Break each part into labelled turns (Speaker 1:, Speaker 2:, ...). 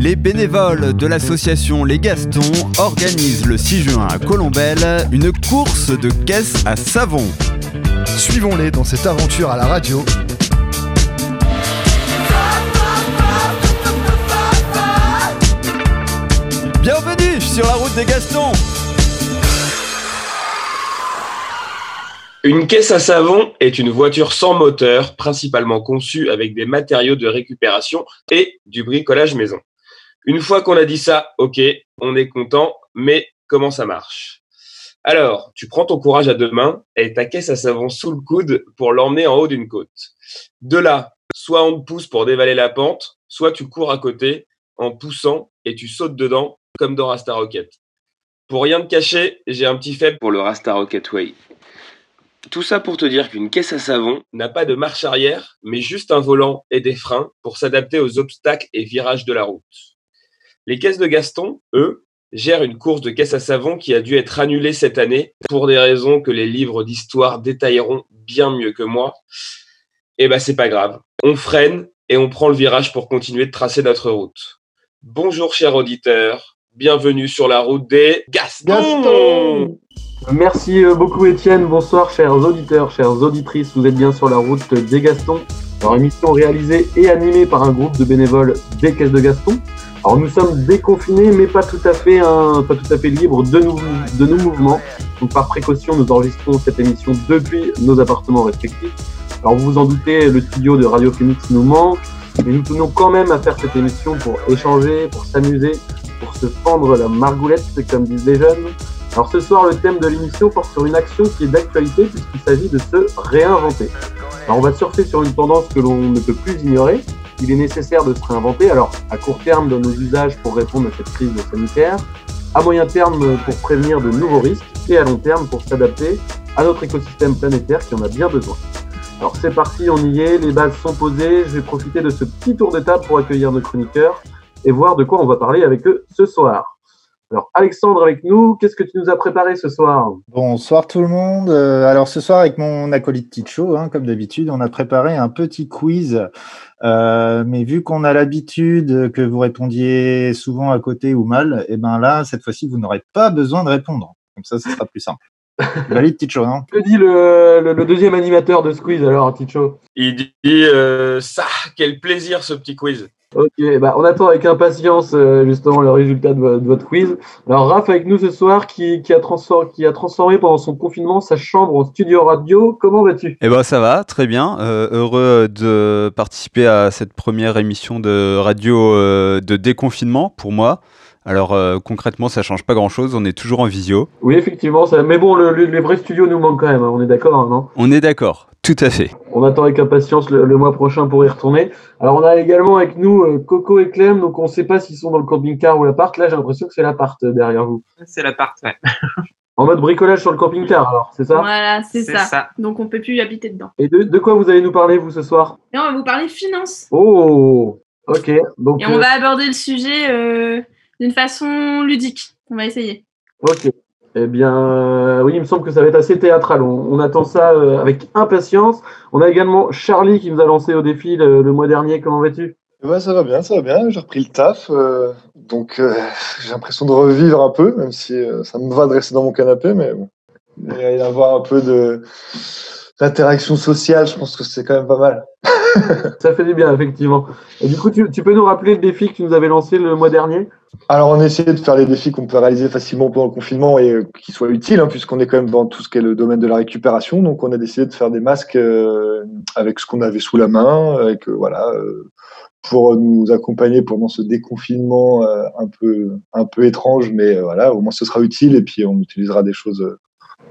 Speaker 1: Les bénévoles de l'association Les Gastons organisent le 6 juin à Colombelle une course de caisses à savon.
Speaker 2: Suivons-les dans cette aventure à la radio.
Speaker 1: Bienvenue sur la route des Gastons
Speaker 3: Une caisse à savon est une voiture sans moteur, principalement conçue avec des matériaux de récupération et du bricolage maison. Une fois qu'on a dit ça, ok, on est content, mais comment ça marche? Alors, tu prends ton courage à deux mains et ta caisse à savon sous le coude pour l'emmener en haut d'une côte. De là, soit on te pousse pour dévaler la pente, soit tu cours à côté en poussant et tu sautes dedans comme dans Rasta Rocket. Pour rien te cacher, j'ai un petit faible pour le Rasta Rocket Way. Tout ça pour te dire qu'une caisse à savon n'a pas de marche arrière, mais juste un volant et des freins pour s'adapter aux obstacles et virages de la route. Les caisses de Gaston, eux, gèrent une course de caisse à savon qui a dû être annulée cette année pour des raisons que les livres d'histoire détailleront bien mieux que moi. Eh ben, c'est pas grave. On freine et on prend le virage pour continuer de tracer notre route. Bonjour, chers auditeurs. Bienvenue sur la route des Gaston.
Speaker 4: Gaston Merci euh, beaucoup Étienne, bonsoir chers auditeurs, chères auditrices, vous êtes bien sur la route des Gastons, alors émission réalisée et animée par un groupe de bénévoles des Caisses de Gaston. Alors nous sommes déconfinés mais pas tout à fait, hein, pas tout à fait libres de, nous, de nos mouvements. Donc par précaution nous enregistrons cette émission depuis nos appartements respectifs. Alors vous vous en doutez, le studio de Radio Phoenix nous manque, mais nous tenons quand même à faire cette émission pour échanger, pour s'amuser, pour se fendre la margoulette comme disent les jeunes. Alors ce soir, le thème de l'émission porte sur une action qui est d'actualité puisqu'il s'agit de se réinventer. Alors on va surfer sur une tendance que l'on ne peut plus ignorer. Il est nécessaire de se réinventer. Alors à court terme dans nos usages pour répondre à cette crise sanitaire, à moyen terme pour prévenir de nouveaux risques et à long terme pour s'adapter à notre écosystème planétaire qui en a bien besoin. Alors c'est parti, on y est, les bases sont posées. Je vais profiter de ce petit tour de table pour accueillir nos chroniqueurs et voir de quoi on va parler avec eux ce soir. Alors, Alexandre avec nous, qu'est-ce que tu nous as préparé ce soir?
Speaker 5: Bonsoir tout le monde. Euh, alors, ce soir, avec mon acolyte Ticho, hein, comme d'habitude, on a préparé un petit quiz. Euh, mais vu qu'on a l'habitude que vous répondiez souvent à côté ou mal, et eh ben là, cette fois-ci, vous n'aurez pas besoin de répondre. Comme ça, ce sera plus simple. Valide Ticho, non?
Speaker 4: Que dit le, le, deuxième animateur de ce quiz alors, Ticho?
Speaker 3: Il dit euh, ça, quel plaisir ce petit quiz.
Speaker 4: Ok, bah on attend avec impatience euh, justement le résultat de, votre quiz. Alors Raph avec nous ce soir qui, qui, a transformé, qui a transformé pendant son confinement sa chambre en studio radio. Comment vas-tu?
Speaker 1: Eh ben ça va, très bien. Euh, heureux de participer à cette première émission de radio euh, de déconfinement pour moi. Alors concrètement, ça change pas grand-chose. On est toujours en visio.
Speaker 4: Oui, effectivement. Ça... Mais bon, le, les vrais studios nous manquent quand même. Hein, on est d'accord, non?
Speaker 1: On est d'accord. Tout à fait.
Speaker 4: On attend avec impatience le, mois prochain pour y retourner. Alors on a également avec nous euh, Coco et Clem, donc on ne sait pas s'ils sont dans le camping-car ou l'appart. Là j'ai l'impression que c'est l'appart euh, derrière vous.
Speaker 6: C'est l'appart, ouais.
Speaker 4: en mode bricolage sur le camping-car alors, c'est ça?
Speaker 7: Voilà, c'est ça. Donc on peut plus y habiter dedans.
Speaker 4: Et de, quoi vous allez nous parler vous ce soir?
Speaker 7: Et On va vous parler finance.
Speaker 4: Oh, ok.
Speaker 7: Donc, Et on euh, va aborder le sujet d'une façon ludique. On va essayer.
Speaker 4: Ok. Eh bien, euh, oui, il me semble que ça va être assez théâtral. On, attend ça euh, avec impatience. On a également Charlie qui nous a lancé au défi le, mois dernier. Comment vas-tu?
Speaker 8: Ouais, ça va bien, ça va bien. J'ai repris le taf, euh, donc j'ai l'impression de revivre un peu, même si ça me va de rester dans mon canapé, mais bon, il va y avoir un peu de d'interaction sociale. Je pense que c'est quand même pas mal.
Speaker 4: ça fait du bien, effectivement. Et du coup, tu, tu, peux nous rappeler le défi que tu nous avais lancé le mois dernier?
Speaker 8: Alors, on a essayé de faire les défis qu'on peut réaliser facilement pendant le confinement et euh, qui soient utiles, hein, puisqu'on est quand même dans tout ce qui est le domaine de la récupération. Donc, on a décidé de faire des masques euh, avec ce qu'on avait sous la main, avec euh, voilà, pour nous accompagner pendant ce déconfinement un peu un peu étrange, mais voilà, au moins ce sera utile et puis on utilisera des choses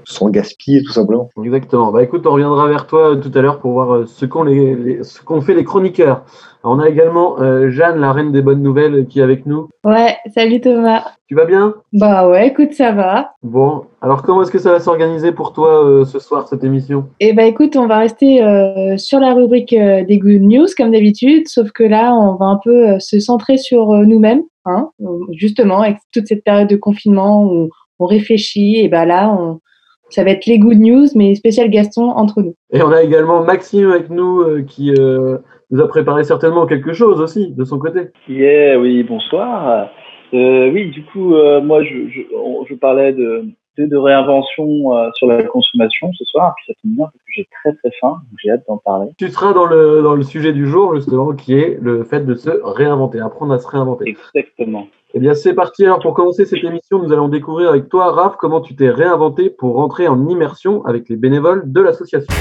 Speaker 8: sans gaspiller tout simplement.
Speaker 4: Exactement. Bah écoute, on reviendra vers toi tout à l'heure pour voir ce qu'ont les, ce qu'ont fait les chroniqueurs on a également euh, Jeanne, la reine des bonnes nouvelles, qui est avec nous.
Speaker 9: Ouais, salut Thomas.
Speaker 4: Tu vas bien?
Speaker 9: Bah ouais, écoute, ça va.
Speaker 4: Bon, alors comment est-ce que ça va s'organiser pour toi euh, ce soir, cette émission?
Speaker 9: Eh bah écoute, on va rester euh, sur la rubrique des good news, comme d'habitude, sauf que là, on va un peu se centrer sur nous-mêmes, hein, justement, avec toute cette période de confinement où on réfléchit, et bah là, on, ça va être les good news, mais spécial Gaston entre nous.
Speaker 4: Et on a également Maxime avec nous qui nous a préparé certainement quelque chose aussi de son côté.
Speaker 6: Yeah, oui, bonsoir. Euh, oui, du coup, euh, moi, je, je, je, parlais de, de, réinvention euh, sur la consommation ce soir, puis ça tombe bien parce que j'ai très très faim, donc j'ai hâte d'en parler.
Speaker 4: Tu seras dans le, dans le sujet du jour, justement, qui est le fait de se réinventer, apprendre à se réinventer.
Speaker 6: Exactement.
Speaker 4: Eh bien, c'est parti. Alors, pour commencer cette émission, nous allons découvrir avec toi, Raph, comment tu t'es réinventé pour rentrer en immersion avec les bénévoles de l'association.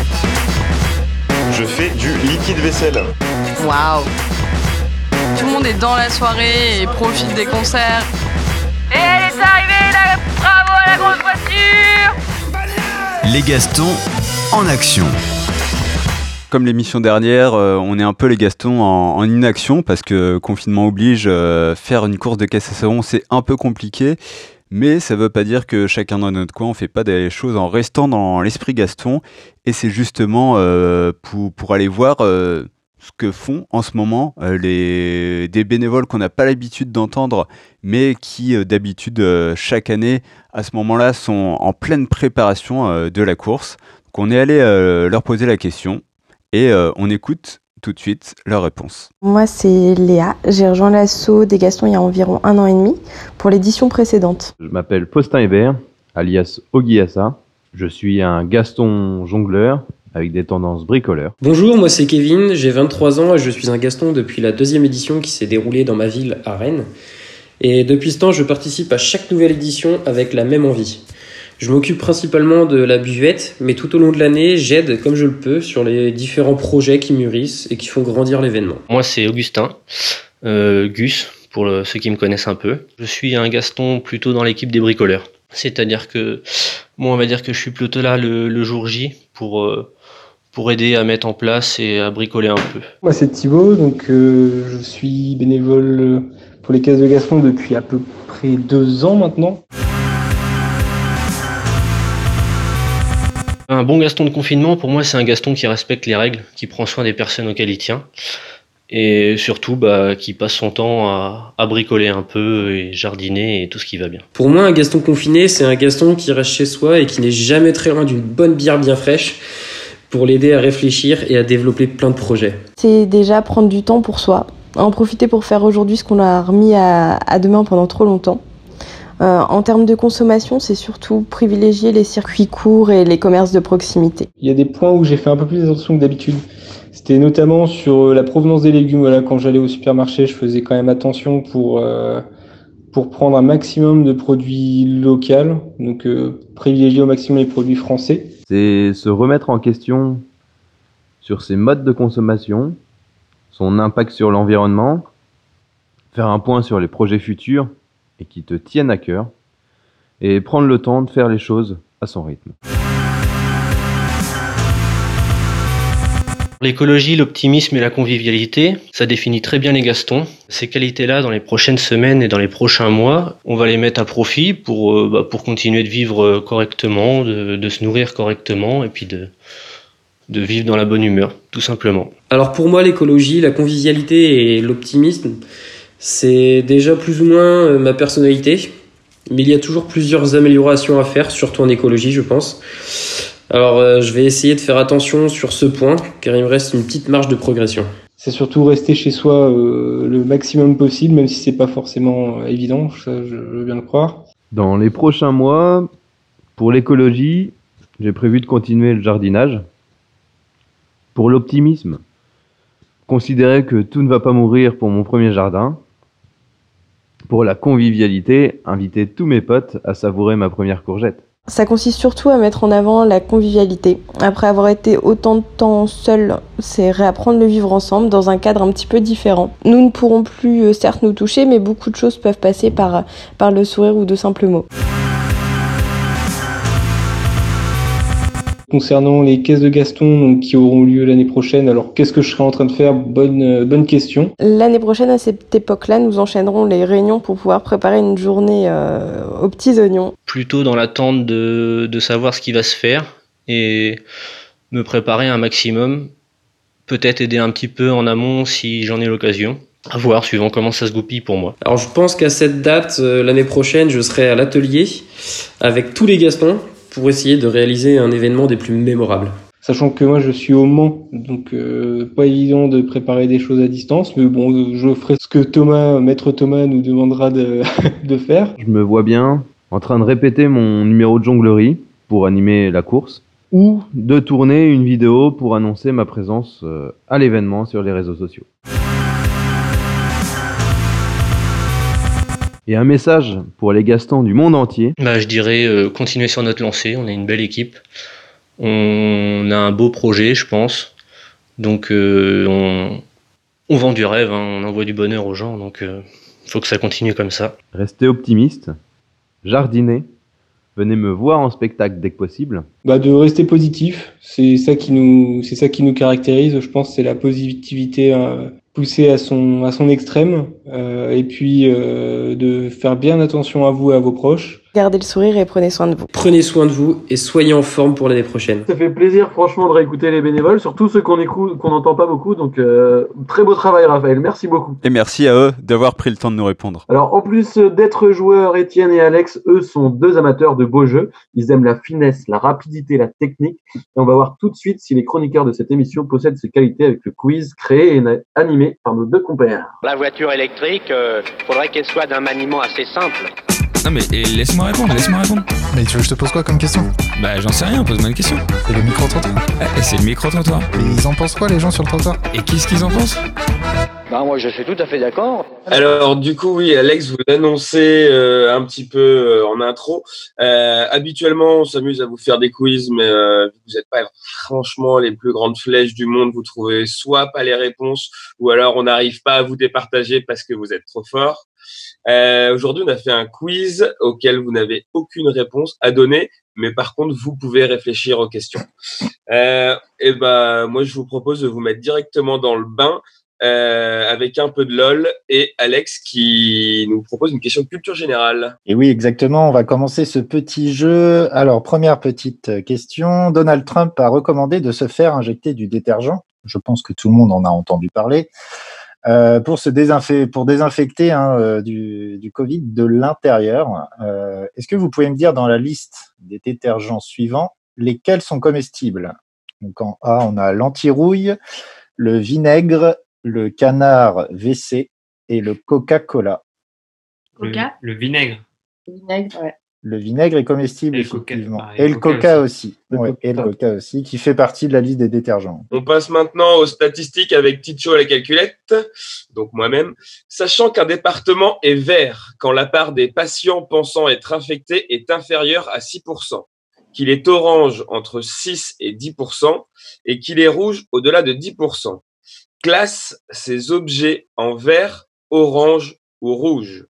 Speaker 10: Je fais du liquide vaisselle.
Speaker 11: Waouh Tout le monde est dans la soirée et profite des concerts.
Speaker 12: Et elle est arrivée, là Bravo à la grosse voiture
Speaker 13: Les Gastons en action.
Speaker 1: Comme l'émission dernière, euh, on est un peu les Gastons en, en inaction parce que confinement oblige, euh, faire une course de caisse à savon, c'est un peu compliqué. Mais ça ne veut pas dire que chacun dans notre coin, on fait pas des choses en restant dans l'esprit Gaston. Et c'est justement euh, pour, pour, aller voir euh, ce que font en ce moment euh, les, des bénévoles qu'on n'a pas l'habitude d'entendre, mais qui euh, d'habitude euh, chaque année, à ce moment-là, sont en pleine préparation de la course. Donc on est allé leur poser la question et on écoute tout de suite leur réponse.
Speaker 14: Moi, c'est Léa. J'ai rejoint l'assaut des Gastons il y a environ un an et demi pour l'édition précédente.
Speaker 15: Je m'appelle Faustin Hébert, alias Ogiasa. Je suis un Gaston jongleur avec des tendances bricoleurs.
Speaker 16: Bonjour, moi c'est Kevin, j'ai 23 ans et je suis un Gaston depuis la deuxième édition qui s'est déroulée dans ma ville à Rennes. Et depuis ce temps, je participe à chaque nouvelle édition avec la même envie. Je m'occupe principalement de la buvette, mais tout au long de l'année, j'aide comme je le peux sur les différents projets qui mûrissent et qui font grandir l'événement.
Speaker 17: Moi, c'est Augustin, euh, Gus, pour le, ceux qui me connaissent un peu. Je suis un Gaston plutôt dans l'équipe des bricoleurs. C'est-à-dire que, moi, on va dire que je suis plutôt là le, le jour J pour, euh, pour aider à mettre en place et à bricoler un peu.
Speaker 18: Moi, c'est Thibaut, donc euh, je suis bénévole pour les caisses de Gaston depuis à peu près deux ans maintenant.
Speaker 17: Un bon Gaston de confinement, pour moi, c'est un Gaston qui respecte les règles, qui prend soin des personnes auxquelles il tient, et surtout bah, qui passe son temps à, à, bricoler un peu et jardiner et tout ce qui va bien.
Speaker 16: Pour moi, un Gaston confiné, c'est un Gaston qui reste chez soi et qui n'est jamais très loin d'une bonne bière bien fraîche pour l'aider à réfléchir et à développer plein de projets.
Speaker 14: C'est déjà prendre du temps pour soi, en profiter pour faire aujourd'hui ce qu'on a remis à, à demain pendant trop longtemps. Euh, en termes de consommation, c'est surtout privilégier les circuits courts et les commerces de proximité.
Speaker 18: Il y a des points où j'ai fait un peu plus attention que d'habitude. C'était notamment sur la provenance des légumes. Voilà, quand j'allais au supermarché, je faisais quand même attention pour euh, pour prendre un maximum de produits locaux, donc euh, privilégier au maximum les produits français.
Speaker 15: C'est se remettre en question sur ses modes de consommation, son impact sur l'environnement, faire un point sur les projets futurs et qui te tiennent à cœur, et prendre le temps de faire les choses à son rythme.
Speaker 17: L'écologie, l'optimisme et la convivialité, ça définit très bien les Gastons. Ces qualités-là, dans les prochaines semaines et dans les prochains mois, on va les mettre à profit pour, euh, bah, pour continuer de vivre correctement, de, de, se nourrir correctement et puis de, de vivre dans la bonne humeur, tout simplement.
Speaker 16: Alors pour moi, l'écologie, la convivialité et l'optimisme, c'est déjà plus ou moins ma personnalité, mais il y a toujours plusieurs améliorations à faire, surtout en écologie, je pense. Alors, euh, je vais essayer de faire attention sur ce point, car il me reste une petite marge de progression.
Speaker 18: C'est surtout rester chez soi euh, le maximum possible, même si c'est pas forcément évident, ça je veux bien le croire.
Speaker 15: Dans les prochains mois, pour l'écologie, j'ai prévu de continuer le jardinage. Pour l'optimisme, considérer que tout ne va pas mourir pour mon premier jardin. Pour la convivialité, inviter tous mes potes à savourer ma première courgette.
Speaker 14: Ça consiste surtout à mettre en avant la convivialité. Après avoir été autant de temps seul, c'est réapprendre le vivre ensemble dans un cadre un petit peu différent. Nous ne pourrons plus euh, certes nous toucher, mais beaucoup de choses peuvent passer par, par le sourire ou de simples mots.
Speaker 18: Concernant les caisses de Gaston donc, qui auront lieu l'année prochaine, alors qu'est-ce que je serai en train de faire? Bonne, euh, bonne question.
Speaker 14: L'année prochaine, à cette époque-là, nous enchaînerons les réunions pour pouvoir préparer une journée euh, aux petits oignons.
Speaker 17: Plutôt dans l'attente de, de savoir ce qui va se faire et me préparer un maximum. Peut-être aider un petit peu en amont si j'en ai l'occasion. À voir, suivant comment ça se goupille pour moi.
Speaker 16: Alors je pense qu'à cette date, euh, l'année prochaine, je serai à l'atelier avec tous les Gastons pour essayer de réaliser un événement des plus mémorables.
Speaker 18: Sachant que moi je suis au Mans, donc euh, pas évident de préparer des choses à distance, mais bon, je ferai ce que Thomas, maître Thomas, nous demandera de, de faire.
Speaker 15: Je me vois bien en train de répéter mon numéro de jonglerie pour animer la course ou de tourner une vidéo pour annoncer ma présence euh, à l'événement sur les réseaux sociaux. Et un message pour les Gastons du monde entier.
Speaker 17: Bah, je dirais euh, continuer sur notre lancée, on est une belle équipe. On a un beau projet, je pense. Donc euh, on, on vend du rêve, hein, on envoie du bonheur aux gens, donc il faut que ça continue comme ça.
Speaker 15: Restez optimiste, jardinez, venez me voir en spectacle dès que possible.
Speaker 18: Bah de rester positif, c'est ça qui nous, c'est ça qui nous caractérise. Je pense c'est la positivité euh, poussée à son à son extrême, euh, et puis euh, de faire bien attention à vous et à vos proches.
Speaker 14: Gardez le sourire et prenez soin de vous.
Speaker 16: Prenez soin de vous et soyez en forme pour l'année prochaine.
Speaker 4: Ça fait plaisir franchement de réécouter les bénévoles, surtout ceux qu'on écoute, qu'on n'entend pas beaucoup. Donc euh, très beau travail Raphaël, merci beaucoup.
Speaker 1: Et merci à eux d'avoir pris le temps de nous répondre.
Speaker 4: Alors en plus d'être joueurs, Étienne et Alex, eux sont deux amateurs de beaux jeux. Ils aiment la finesse, la rapidité, la technique. Et on va voir tout de suite si les chroniqueurs de cette émission possèdent ces qualités avec le quiz créé et animé par nos deux compères.
Speaker 19: La voiture électrique, euh, faudrait qu'elle soit d'un maniement assez simple.
Speaker 20: Non mais laisse-moi répondre, laisse-moi répondre.
Speaker 2: Mais tu veux que je te pose quoi comme question?
Speaker 20: Bah j'en sais rien, pose-moi une question.
Speaker 2: C'est le micro-trottoir?
Speaker 20: Eh, c'est le micro-trottoir.
Speaker 2: Mais ils en pensent quoi les gens sur le trottoir?
Speaker 20: Et qu'est-ce qu'ils en pensent?
Speaker 19: Bah moi je suis tout à fait d'accord.
Speaker 3: Alors du coup oui Alex vous l'annoncez euh, un petit peu euh, en intro. Euh, habituellement on s'amuse à vous faire des quiz mais euh, vous n'êtes pas franchement les plus grandes flèches du monde. Vous trouvez soit pas les réponses ou alors on n'arrive pas à vous départager parce que vous êtes trop fort. Euh, Aujourd'hui, on a fait un quiz auquel vous n'avez aucune réponse à donner, mais par contre, vous pouvez réfléchir aux questions. Euh, et ben, moi, je vous propose de vous mettre directement dans le bain euh, avec un peu de lol et Alex qui nous propose une question de culture générale.
Speaker 5: Et oui, exactement. On va commencer ce petit jeu. Alors, première petite question. Donald Trump a recommandé de se faire injecter du détergent. Je pense que tout le monde en a entendu parler. Euh, pour se désinfecter, pour désinfecter hein, euh, du, du, Covid de l'intérieur. Euh, Est-ce que vous pouvez me dire dans la liste des détergents suivants lesquels sont comestibles? Donc en A, on a l'antirouille, le vinaigre, le canard WC et le Coca-Cola.
Speaker 7: Coca
Speaker 17: Le, le vinaigre.
Speaker 9: Le vinaigre, ouais.
Speaker 5: Le vinaigre est comestible,
Speaker 17: Et le coca,
Speaker 5: effectivement.
Speaker 17: pareil,
Speaker 5: et le
Speaker 17: le coca
Speaker 5: coca aussi.
Speaker 4: Le
Speaker 5: Ouais,
Speaker 4: coca.
Speaker 5: et le coca aussi, qui fait partie de la liste des détergents.
Speaker 3: On passe maintenant aux statistiques avec Ticho à la calculette, donc moi-même. Sachant qu'un département est vert quand la part des patients pensant être infectés est inférieure à 6%, qu'il est orange entre 6 et 10% et qu'il est rouge au-delà de 10%. Classe ces objets en vert, orange ou rouge.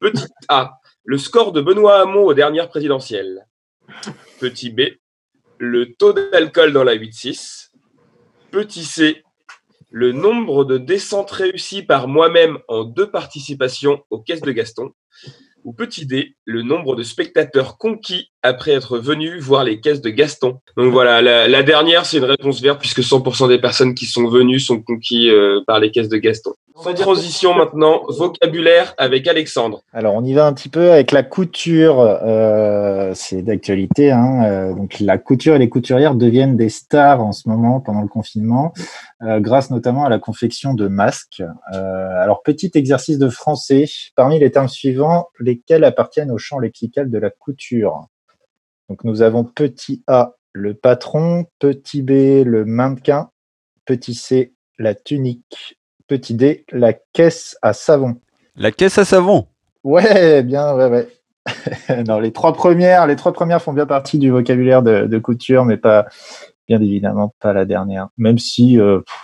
Speaker 3: Petit A, le score de Benoît Hamon aux dernières présidentielles. Petit B, le taux d'alcool dans la 8-6. Petit C, le nombre de descentes réussies par moi-même en deux participations aux caisses de Gaston. Ou petit D, le nombre de spectateurs conquis après être venus voir les caisses de Gaston. Donc voilà, la, dernière, c'est une réponse verte puisque 100% des personnes qui sont venues sont conquis euh, par les caisses de Gaston. Sans transition maintenant, vocabulaire avec Alexandre.
Speaker 5: Alors, on y va un petit peu avec la couture. Euh, c'est d'actualité. Hein. Euh, donc, la couture et les couturières deviennent des stars en ce moment pendant le confinement, euh, grâce notamment à la confection de masques. Euh, alors, petit exercice de français. Parmi les termes suivants, lesquels appartiennent au champ lexical de la couture? Donc, nous avons petit A, le patron, petit B, le mannequin, petit C, la tunique, petit D, la caisse à savon.
Speaker 1: La caisse à savon.
Speaker 5: Ouais, bien, ouais, ouais. non, les trois premières, les trois premières font bien partie du vocabulaire de, de couture, mais pas, bien évidemment, pas la dernière. Même si euh, pff,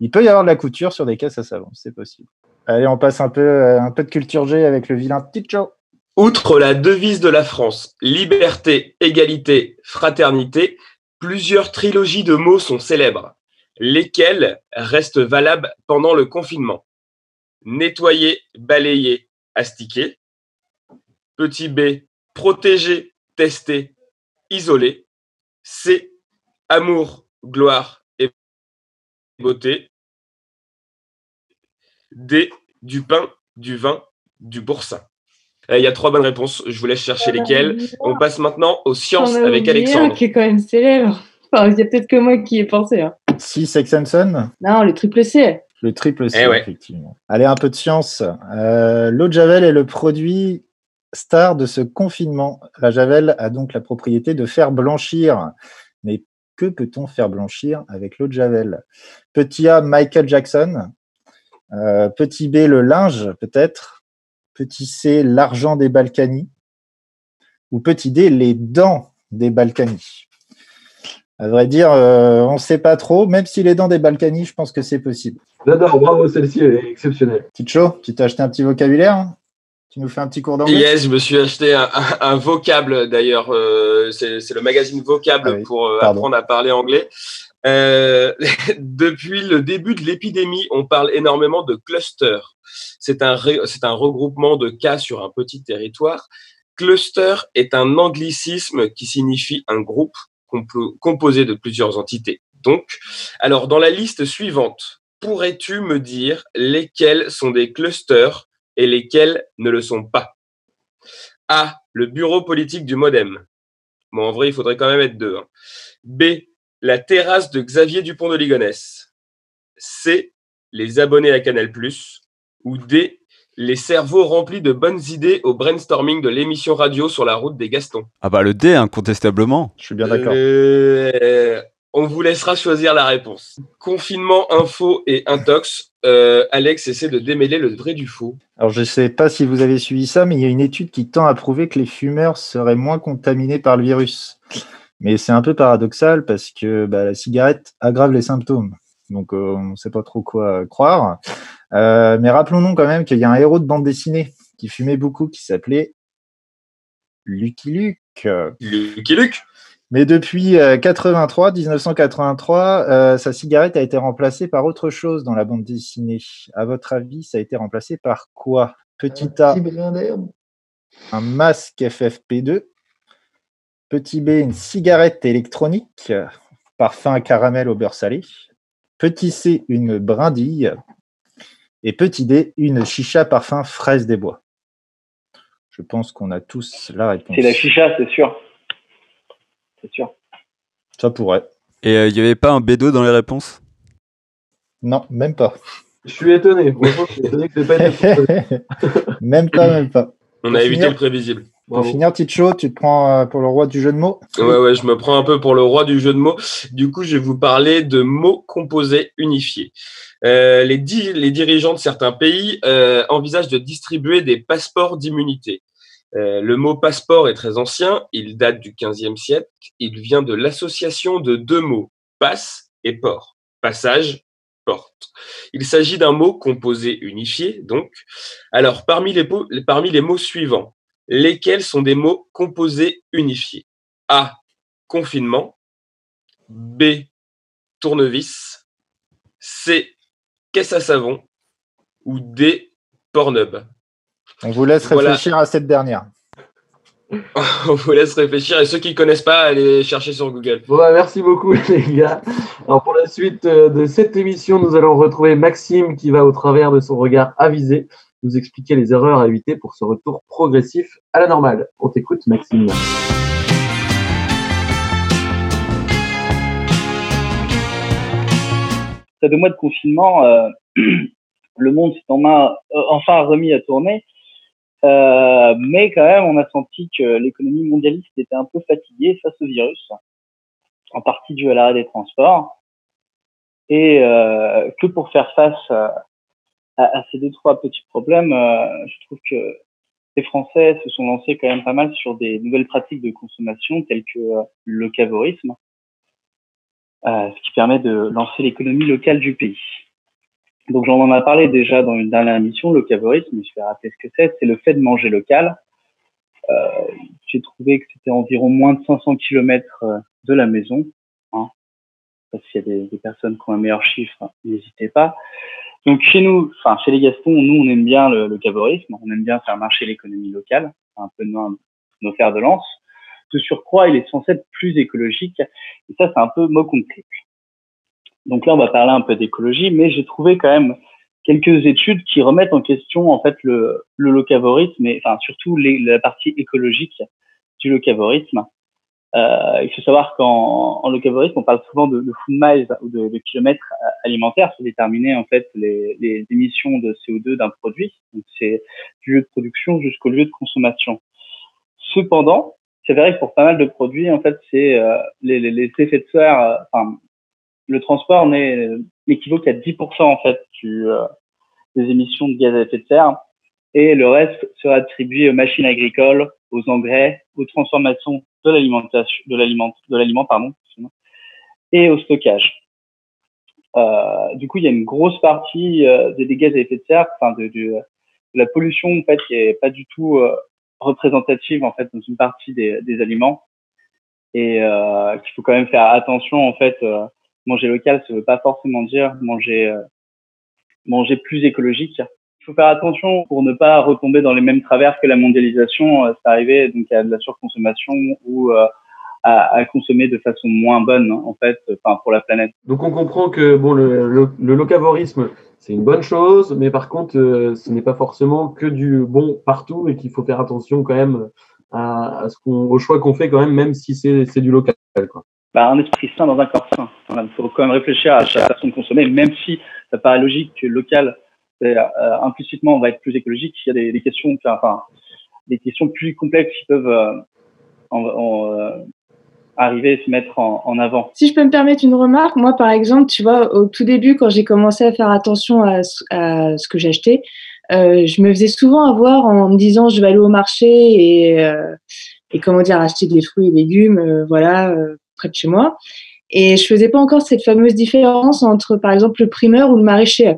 Speaker 5: il peut y avoir de la couture sur des caisses à savon, c'est possible. Allez, on passe un peu, euh, un peu de culture G avec le vilain Ticho.
Speaker 3: Outre la devise de la France, liberté, égalité, fraternité, plusieurs trilogies de mots sont célèbres, lesquels restent valables pendant le confinement? Nettoyer, balayer, astiquer. Petit B, protéger, tester, isoler. C, amour, gloire et beauté. D, du pain, du vin, du boursin. Euh, Il y a trois bonnes réponses. Je vous laisse chercher lesquelles. On passe maintenant aux sciences avec Alexandre.
Speaker 9: qui est quand même célèbre. Enfin, il y a peut-être que moi qui ai pensé. Hein.
Speaker 5: Si Sex and Son
Speaker 9: Non, le triple C.
Speaker 5: Le triple C,
Speaker 3: Eh ouais.
Speaker 5: effectivement. Allez, un peu de science. Euh, L'eau de Javel est le produit star de ce confinement. La Javel a donc la propriété de faire blanchir. Mais que peut-on faire blanchir avec l'eau de Javel? Petit A, Michael Jackson. Euh, petit B, le linge, peut-être. Petit C, l'argent des Balkany. Ou petit D, les dents des Balkany. À vrai dire, euh, on ne sait pas trop. Même si les dents des Balkany, je pense que c'est possible.
Speaker 4: J'adore, bravo, celle-ci elle est exceptionnelle.
Speaker 5: Ticho, tu t'es acheté un petit vocabulaire hein? Tu nous fais un petit cours d'anglais?
Speaker 3: Yes, je me suis acheté un, un- un vocable d'ailleurs. euh, c'est c'est le magazine Vocable
Speaker 5: Ah oui,
Speaker 3: pour euh, apprendre à parler anglais. Euh, depuis le début de l'épidémie, on parle énormément de cluster. C'est un, ré- c'est un regroupement de cas sur un petit territoire. Cluster est un anglicisme qui signifie un groupe composé de plusieurs entités. Donc, alors dans la liste suivante, pourrais-tu me dire lesquels sont des clusters et lesquels ne le sont pas? A. Le bureau politique du modem. Bon, en vrai, il faudrait quand même être deux. hein. B. La terrasse de Xavier Dupont de Ligonnès. C. Les abonnés à Canal+. Ou D. Les cerveaux remplis de bonnes idées au brainstorming de l'émission radio sur la route des Gastons.
Speaker 1: Ah bah le D, incontestablement.
Speaker 5: Je suis bien d'accord.
Speaker 3: Euh, on vous laissera choisir la réponse. Confinement, info et intox. Euh, Alex essaie de démêler le vrai du faux.
Speaker 5: Alors, je ne sais pas si vous avez suivi ça, mais il y a une étude qui tend à prouver que les fumeurs seraient moins contaminés par le virus. Mais c'est un peu paradoxal parce que bah, la cigarette aggrave les symptômes. Donc, euh, on ne sait pas trop quoi croire. Euh, mais rappelons-nous quand même qu'il y a un héros de bande dessinée qui fumait beaucoup, qui s'appelait Lucky Luke.
Speaker 3: Lucky Luke
Speaker 5: Mais depuis euh, 83, 1983, euh, sa cigarette a été remplacée par autre chose dans la bande dessinée. À votre avis, ça a été remplacé par quoi? Petit A,
Speaker 8: Petit d'herbe.
Speaker 5: un masque FFP2. Petit B, une cigarette électronique, parfum caramel au beurre salé. Petit C, une brindille. Et petit D, une chicha parfum fraise des bois. Je pense qu'on a tous la réponse.
Speaker 6: C'est la chicha, c'est sûr. C'est sûr.
Speaker 5: Ça pourrait.
Speaker 1: Et euh, il n'y avait pas un B2 dans les réponses?
Speaker 5: Non, même pas.
Speaker 4: Je suis étonné. Franchement, je suis étonné que pas été
Speaker 5: même pas, même pas.
Speaker 3: On a évité le prévisible.
Speaker 5: Pour finir, Ticho, tu te prends euh, pour le roi du jeu de mots
Speaker 3: Ouais, ouais, je me prends un peu pour le roi du jeu de mots. Du coup, je vais vous parler de mots composés unifiés. Euh, les, di- les dirigeants de certains pays euh, envisagent de distribuer des passeports d'immunité. Euh, le mot passeport est très ancien, il date du 15e siècle, il vient de l'association de deux mots, passe et port. Passage, porte. Il s'agit d'un mot composé unifié, donc. Alors, parmi les, po- parmi les mots suivants, lesquels sont des mots composés unifiés? A. Confinement. B. Tournevis. C. Caisse à savon. Ou D. Pornhub.
Speaker 5: On vous laisse
Speaker 3: Voilà.
Speaker 5: réfléchir à cette dernière.
Speaker 3: On vous laisse réfléchir et ceux qui ne connaissent pas, allez chercher sur Google.
Speaker 4: Bon, bah, merci beaucoup, les gars. Alors, pour la suite euh, de cette émission, nous allons retrouver Maxime qui va, au travers de son regard avisé, nous expliquer les erreurs à éviter pour ce retour progressif à la normale. On t'écoute, Maxime.
Speaker 6: Après deux mois de confinement, euh, le monde s'est euh, enfin remis à tourner. Euh, mais quand même, on a senti que l'économie mondialiste était un peu fatiguée face au virus, en partie dû à l'arrêt des transports, et euh, que pour faire face à, ces deux trois petits problèmes, euh, je trouve que les Français se sont lancés quand même pas mal sur des nouvelles pratiques de consommation telles que euh, le locavorisme, euh, ce qui permet de lancer l'économie locale du pays. Donc j'en en ai parlé déjà dans une dernière émission, le locavorisme, mais je vais rappeler ce que c'est. C'est le fait de manger local. J'ai trouvé que c'était environ moins de 500 kilomètres euh, de la maison. Hein. S'il y a des, personnes qui ont un meilleur chiffre, n'hésitez pas. Donc chez nous, enfin chez les Gastons, nous on aime bien le, le cavorisme, on aime bien faire marcher l'économie locale, un peu nos, nos fers de lance. De surcroît, il est censé être plus écologique, et ça c'est un peu mot triple. Donc là, on va parler un peu d'écologie, mais j'ai trouvé quand même quelques études qui remettent en question en fait le, le locavorisme, et enfin surtout la partie écologique du locavorisme. Euh, il faut savoir qu'en en locavorisme, on parle souvent de, de food miles ou de, de kilomètres alimentaires pour déterminer en fait les, les émissions de CO2 d'un produit. Donc c'est du lieu de production jusqu'au lieu de consommation. Cependant, c'est vrai que pour pas mal de produits, en fait, c'est euh, les, les, les, effets de serre. Euh, enfin, le transport n'est n'équivaut qu'à 10% en fait du, euh, des émissions de gaz à effet de serre, et le reste sera attribué aux machines agricoles, aux engrais, aux transformations de l'alimentation, de l'aliment, de l'aliment, pardon, et au stockage. Euh, du coup, il y a une grosse partie euh, des gaz à effet de serre, enfin de, de, de, la pollution en fait, qui est pas du tout euh, représentative en fait dans une partie des, des aliments, et euh, qu'il faut quand même faire attention en fait. Euh, manger local, ça veut pas forcément dire manger manger plus écologique. Faut faire attention pour ne pas retomber dans les mêmes travers que la mondialisation. Euh, c'est arrivé donc à de la surconsommation ou euh, à, à, consommer de façon moins bonne en fait, enfin pour la planète.
Speaker 4: Donc on comprend que bon le, le, le locavorisme c'est une bonne chose, mais par contre euh, ce n'est pas forcément que du bon partout et qu'il faut faire attention quand même à, à ce qu'on, au choix qu'on fait quand même, même si c'est, c'est du local. Quoi.
Speaker 6: Bah, un esprit sain dans un corps sain. Il faut quand même réfléchir à chaque façon de consommer, même si ça paraît logique que local, implicitement, on va être plus écologique. Il y a des, questions, enfin, des questions plus complexes qui peuvent euh, euh, arriver et se mettre en, avant.
Speaker 9: Si je peux me permettre une remarque, moi, par exemple, tu vois, au tout début, quand j'ai commencé à faire attention à, ce que j'achetais, euh, je me faisais souvent avoir en me disant je vais aller au marché et, euh, et comment dire acheter des fruits et légumes, voilà près de chez moi. Et je faisais pas encore cette fameuse différence entre, par exemple, le primeur ou le maraîcher.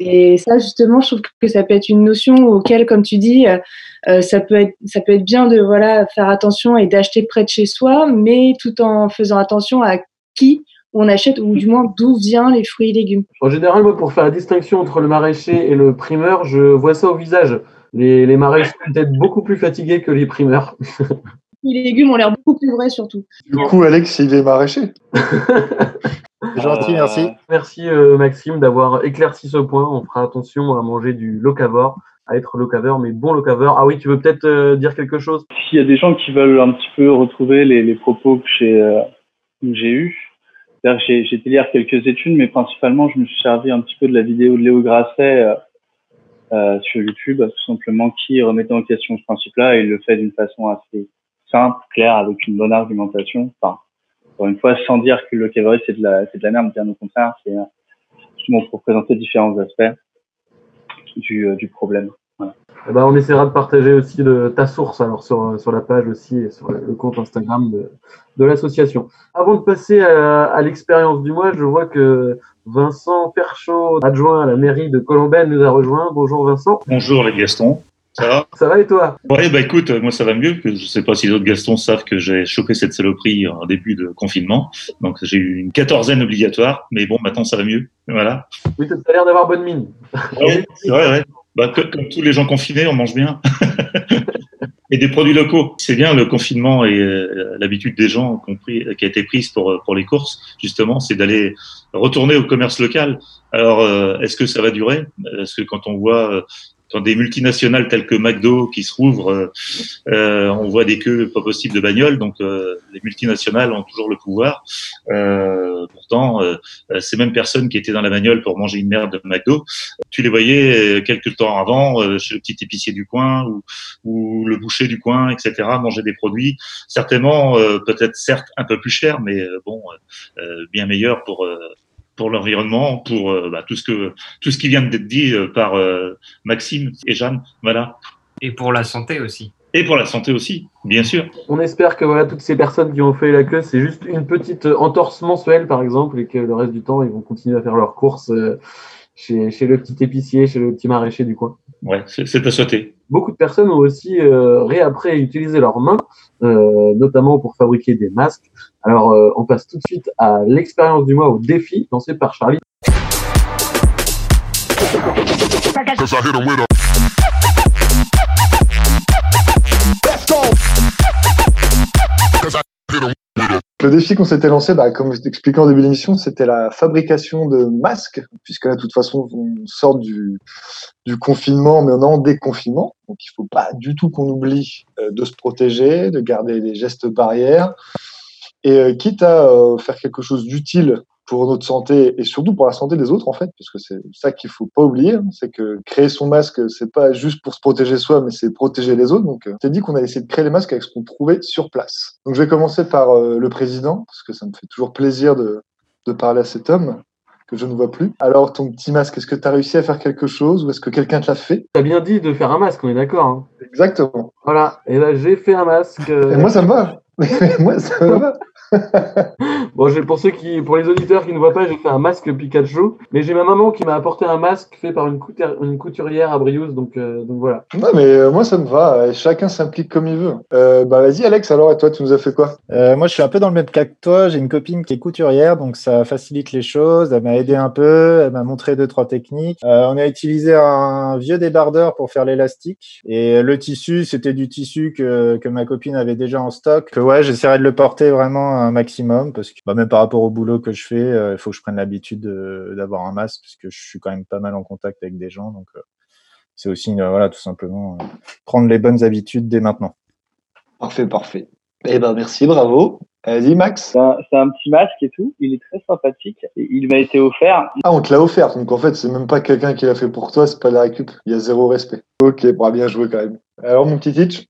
Speaker 9: Et ça, justement, je trouve que ça peut être une notion auquel, comme tu dis, euh, ça peut être, ça peut être bien de voilà faire attention et d'acheter près de chez soi, mais tout en faisant attention à qui on achète ou du moins d'où viennent les fruits et légumes.
Speaker 4: En général, moi, pour faire la distinction entre le maraîcher et le primeur, je vois ça au visage. Les, les maraîchers sont peut-être beaucoup plus fatigués que les primeurs.
Speaker 9: les légumes ont l'air beaucoup plus vrais surtout.
Speaker 8: Du coup, Alex, il est maraîcher.
Speaker 5: Gentil, merci.
Speaker 4: Euh, merci euh, Maxime d'avoir éclairci ce point. On fera attention à manger du locavore, à être locaveur, mais bon locaveur. Ah oui, tu veux peut-être euh, dire quelque chose?
Speaker 6: S'il y a des gens qui veulent un petit peu retrouver les, les propos que j'ai euh, eus, j'ai été lire quelques études, mais principalement, je me suis servi un petit peu de la vidéo de Léo Grasset euh, sur YouTube, tout simplement, qui remettait en question ce principe-là et il le fait d'une façon assez simple, claire, avec une bonne argumentation. Enfin, encore une fois, sans dire que le cavalerie c'est de la, c'est de la merde, bien au contraire, c'est justement pour présenter différents aspects du, euh, du problème. Voilà.
Speaker 4: Eh ben, on essaiera de partager aussi le, ta source alors sur, sur la page aussi et sur le, compte Instagram de, de l'association. Avant de passer à, à l'expérience du mois, je vois que Vincent Perchaud, adjoint à la mairie de Colombelle, nous a rejoint. Bonjour Vincent.
Speaker 21: Bonjour les Gastons. Ça va?
Speaker 4: Ça va et toi?
Speaker 21: Ouais, bah écoute, moi ça va mieux. Que je sais pas si les autres Gastons savent que j'ai chopé cette saloperie en début de confinement. Donc j'ai eu une quatorzaine obligatoire, mais bon, maintenant ça va mieux. Voilà.
Speaker 4: Oui, tu as l'air d'avoir bonne mine.
Speaker 21: Ouais, c'est vrai, ouais. Bah, comme, comme tous les gens confinés, on mange bien. et des produits locaux. C'est bien le confinement et euh, l'habitude des gens compris, qui a été prise pour, pour les courses, justement, c'est d'aller retourner au commerce local. Alors, euh, est-ce que ça va durer? Parce que quand on voit euh, quand des multinationales telles que McDo qui se rouvrent, euh, on voit des queues pas possibles de bagnoles. Donc euh, les multinationales ont toujours le pouvoir. Euh, pourtant, ces mêmes personnes qui étaient dans la bagnole pour manger une merde de McDo, tu les voyais quelques temps avant chez le petit épicier du coin ou, ou le boucher du coin, etc. Manger des produits certainement peut-être certes un peu plus cher, mais bon bien meilleur pour pour l'environnement, pour euh, bah, tout ce que tout ce qui vient d'être dit euh, par euh, Maxime et Jeanne, voilà.
Speaker 22: Et pour la santé aussi.
Speaker 21: Et pour la santé aussi, bien sûr.
Speaker 4: On espère que voilà toutes ces personnes qui ont fait la queue, c'est juste une petite entorse mensuelle par exemple, et que le reste du temps ils vont continuer à faire leurs courses chez, chez le petit épicier, chez le petit maraîcher du coin.
Speaker 21: Ouais, c'est à souhaiter.
Speaker 4: Beaucoup de personnes ont aussi euh, réappris à utiliser leurs mains, euh, notamment pour fabriquer des masques. Alors, euh, on passe tout de suite à l'expérience du mois au défi lancé par Charlie.
Speaker 8: Le défi qu'on s'était lancé, bah, comme je t'expliquais en début d'émission, c'était la fabrication de masques, puisque là, de toute façon, on sort du, du confinement, mais on est en déconfinement. Donc, il faut pas du tout qu'on oublie euh, de se protéger, de garder les gestes barrières. Et euh, quitte à euh, faire quelque chose d'utile pour notre santé et surtout pour la santé des autres en fait, parce que c'est ça qu'il faut pas oublier, hein, c'est que créer son masque, c'est pas juste pour se protéger soi, mais c'est protéger les autres. Donc, euh, t'as dit qu'on allait essayer de créer les masques avec ce qu'on trouvait sur place. Donc, je vais commencer par euh, le président, parce que ça me fait toujours plaisir de, de parler à cet homme que je ne vois plus. Alors, ton petit masque, est-ce que tu as réussi à faire quelque chose ou est-ce que quelqu'un te l'a fait?
Speaker 4: T'as bien dit de faire un masque, on est d'accord. hein.
Speaker 8: Exactement.
Speaker 4: Voilà. Et là, j'ai fait un masque. euh,
Speaker 8: Et moi, ça me va. moi, ça me va.
Speaker 4: Bon, j'ai- pour ceux qui, pour les auditeurs qui ne voient pas, j'ai fait un masque Pikachu, mais j'ai ma maman qui m'a apporté un masque fait par une, couturière à Briouze, donc, euh, donc voilà.
Speaker 8: Non, mais euh, moi, ça me va. Et Chacun s'implique comme il veut. Euh, bah, vas-y, Alex, alors, et toi, tu nous as fait quoi?
Speaker 5: Euh, moi, je suis un peu dans le même cas que toi. J'ai une copine qui est couturière, donc ça facilite les choses. Elle m'a aidé un peu. Elle m'a montré deux, trois techniques. Euh, on a utilisé un vieux débardeur pour faire l'élastique. Et le tissu, c'était du tissu que, que ma copine avait déjà en stock. Que ouais, j'essaierai de le porter vraiment un maximum parce que bah, même par rapport au boulot que je fais, euh, il faut que je prenne l'habitude de- d'avoir un masque parce que je suis quand même pas mal en contact avec des gens. Donc, euh, c'est aussi, euh, voilà, tout simplement euh, prendre les bonnes habitudes dès maintenant.
Speaker 8: Parfait, parfait. Eh ben, merci, bravo. Vas-y, Max.
Speaker 6: C'est un, petit masque et tout. Il est très sympathique. Et il m'a été offert.
Speaker 8: Ah, on te l'a offert. Donc, en fait, c'est même pas quelqu'un qui l'a fait pour toi, c'est pas de la récup. Il y a zéro respect. Ok, bon, bien joué quand même. Alors, mon petit Titch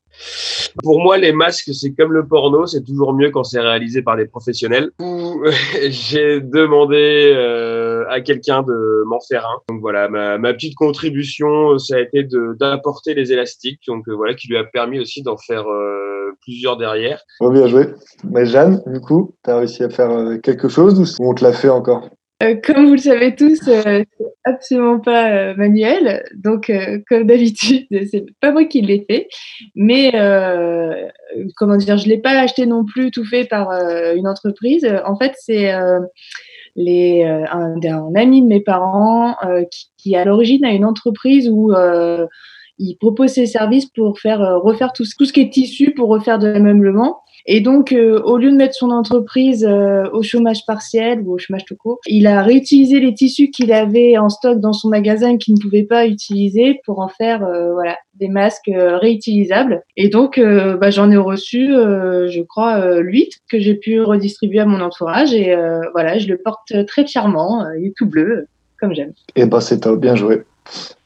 Speaker 3: Pour moi, les masques, c'est comme le porno, c'est toujours mieux quand c'est réalisé par des professionnels. J'ai demandé euh, à quelqu'un de m'en faire un. Donc voilà, ma, ma petite contribution, ça a été d'apporter les élastiques, donc euh, voilà, qui lui a permis aussi d'en faire euh, plusieurs derrière.
Speaker 8: Oh, bien joué. Mais Jeanne, du coup, t'as réussi à faire euh, quelque chose ou on te l'a fait encore?
Speaker 9: Euh, comme vous le savez tous, euh, c'est absolument pas euh, manuel. Donc, euh, comme d'habitude, c'est pas moi qui l'ai fait. Mais, euh, comment dire, je l'ai pas acheté non plus tout fait par une entreprise. En fait, c'est un, un ami de mes parents qui, qui, à l'origine, a une entreprise où il propose ses services pour faire refaire tout, ce- tout ce qui est tissu pour refaire de l'ameublement. Et donc, euh, au lieu de mettre son entreprise euh, au chômage partiel ou au chômage tout court, il a réutilisé les tissus qu'il avait en stock dans son magasin qu'il ne pouvait pas utiliser pour en faire euh, voilà des masques euh, réutilisables. Et donc, euh, bah, j'en ai reçu, euh, je crois, euh, 8 que j'ai pu redistribuer à mon entourage. Et euh, voilà, je le porte très fièrement. Euh, il est tout bleu, comme j'aime.
Speaker 8: Eh ben, c'est top, bien joué.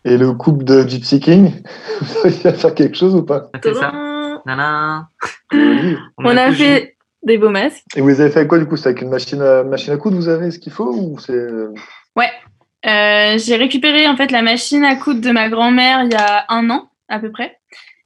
Speaker 8: Et le couple de Gypsy King, vous à faire quelque chose ou pas?
Speaker 22: C'est ça.
Speaker 7: On a fait des beaux masques.
Speaker 8: Et vous avez fait quoi du coup C'est avec une machine à, machine à coudre, vous avez ce qu'il faut ou c'est euh,
Speaker 7: Ouais. Euh, j'ai récupéré en fait la machine à coudre de ma grand-mère il y a un an à peu près.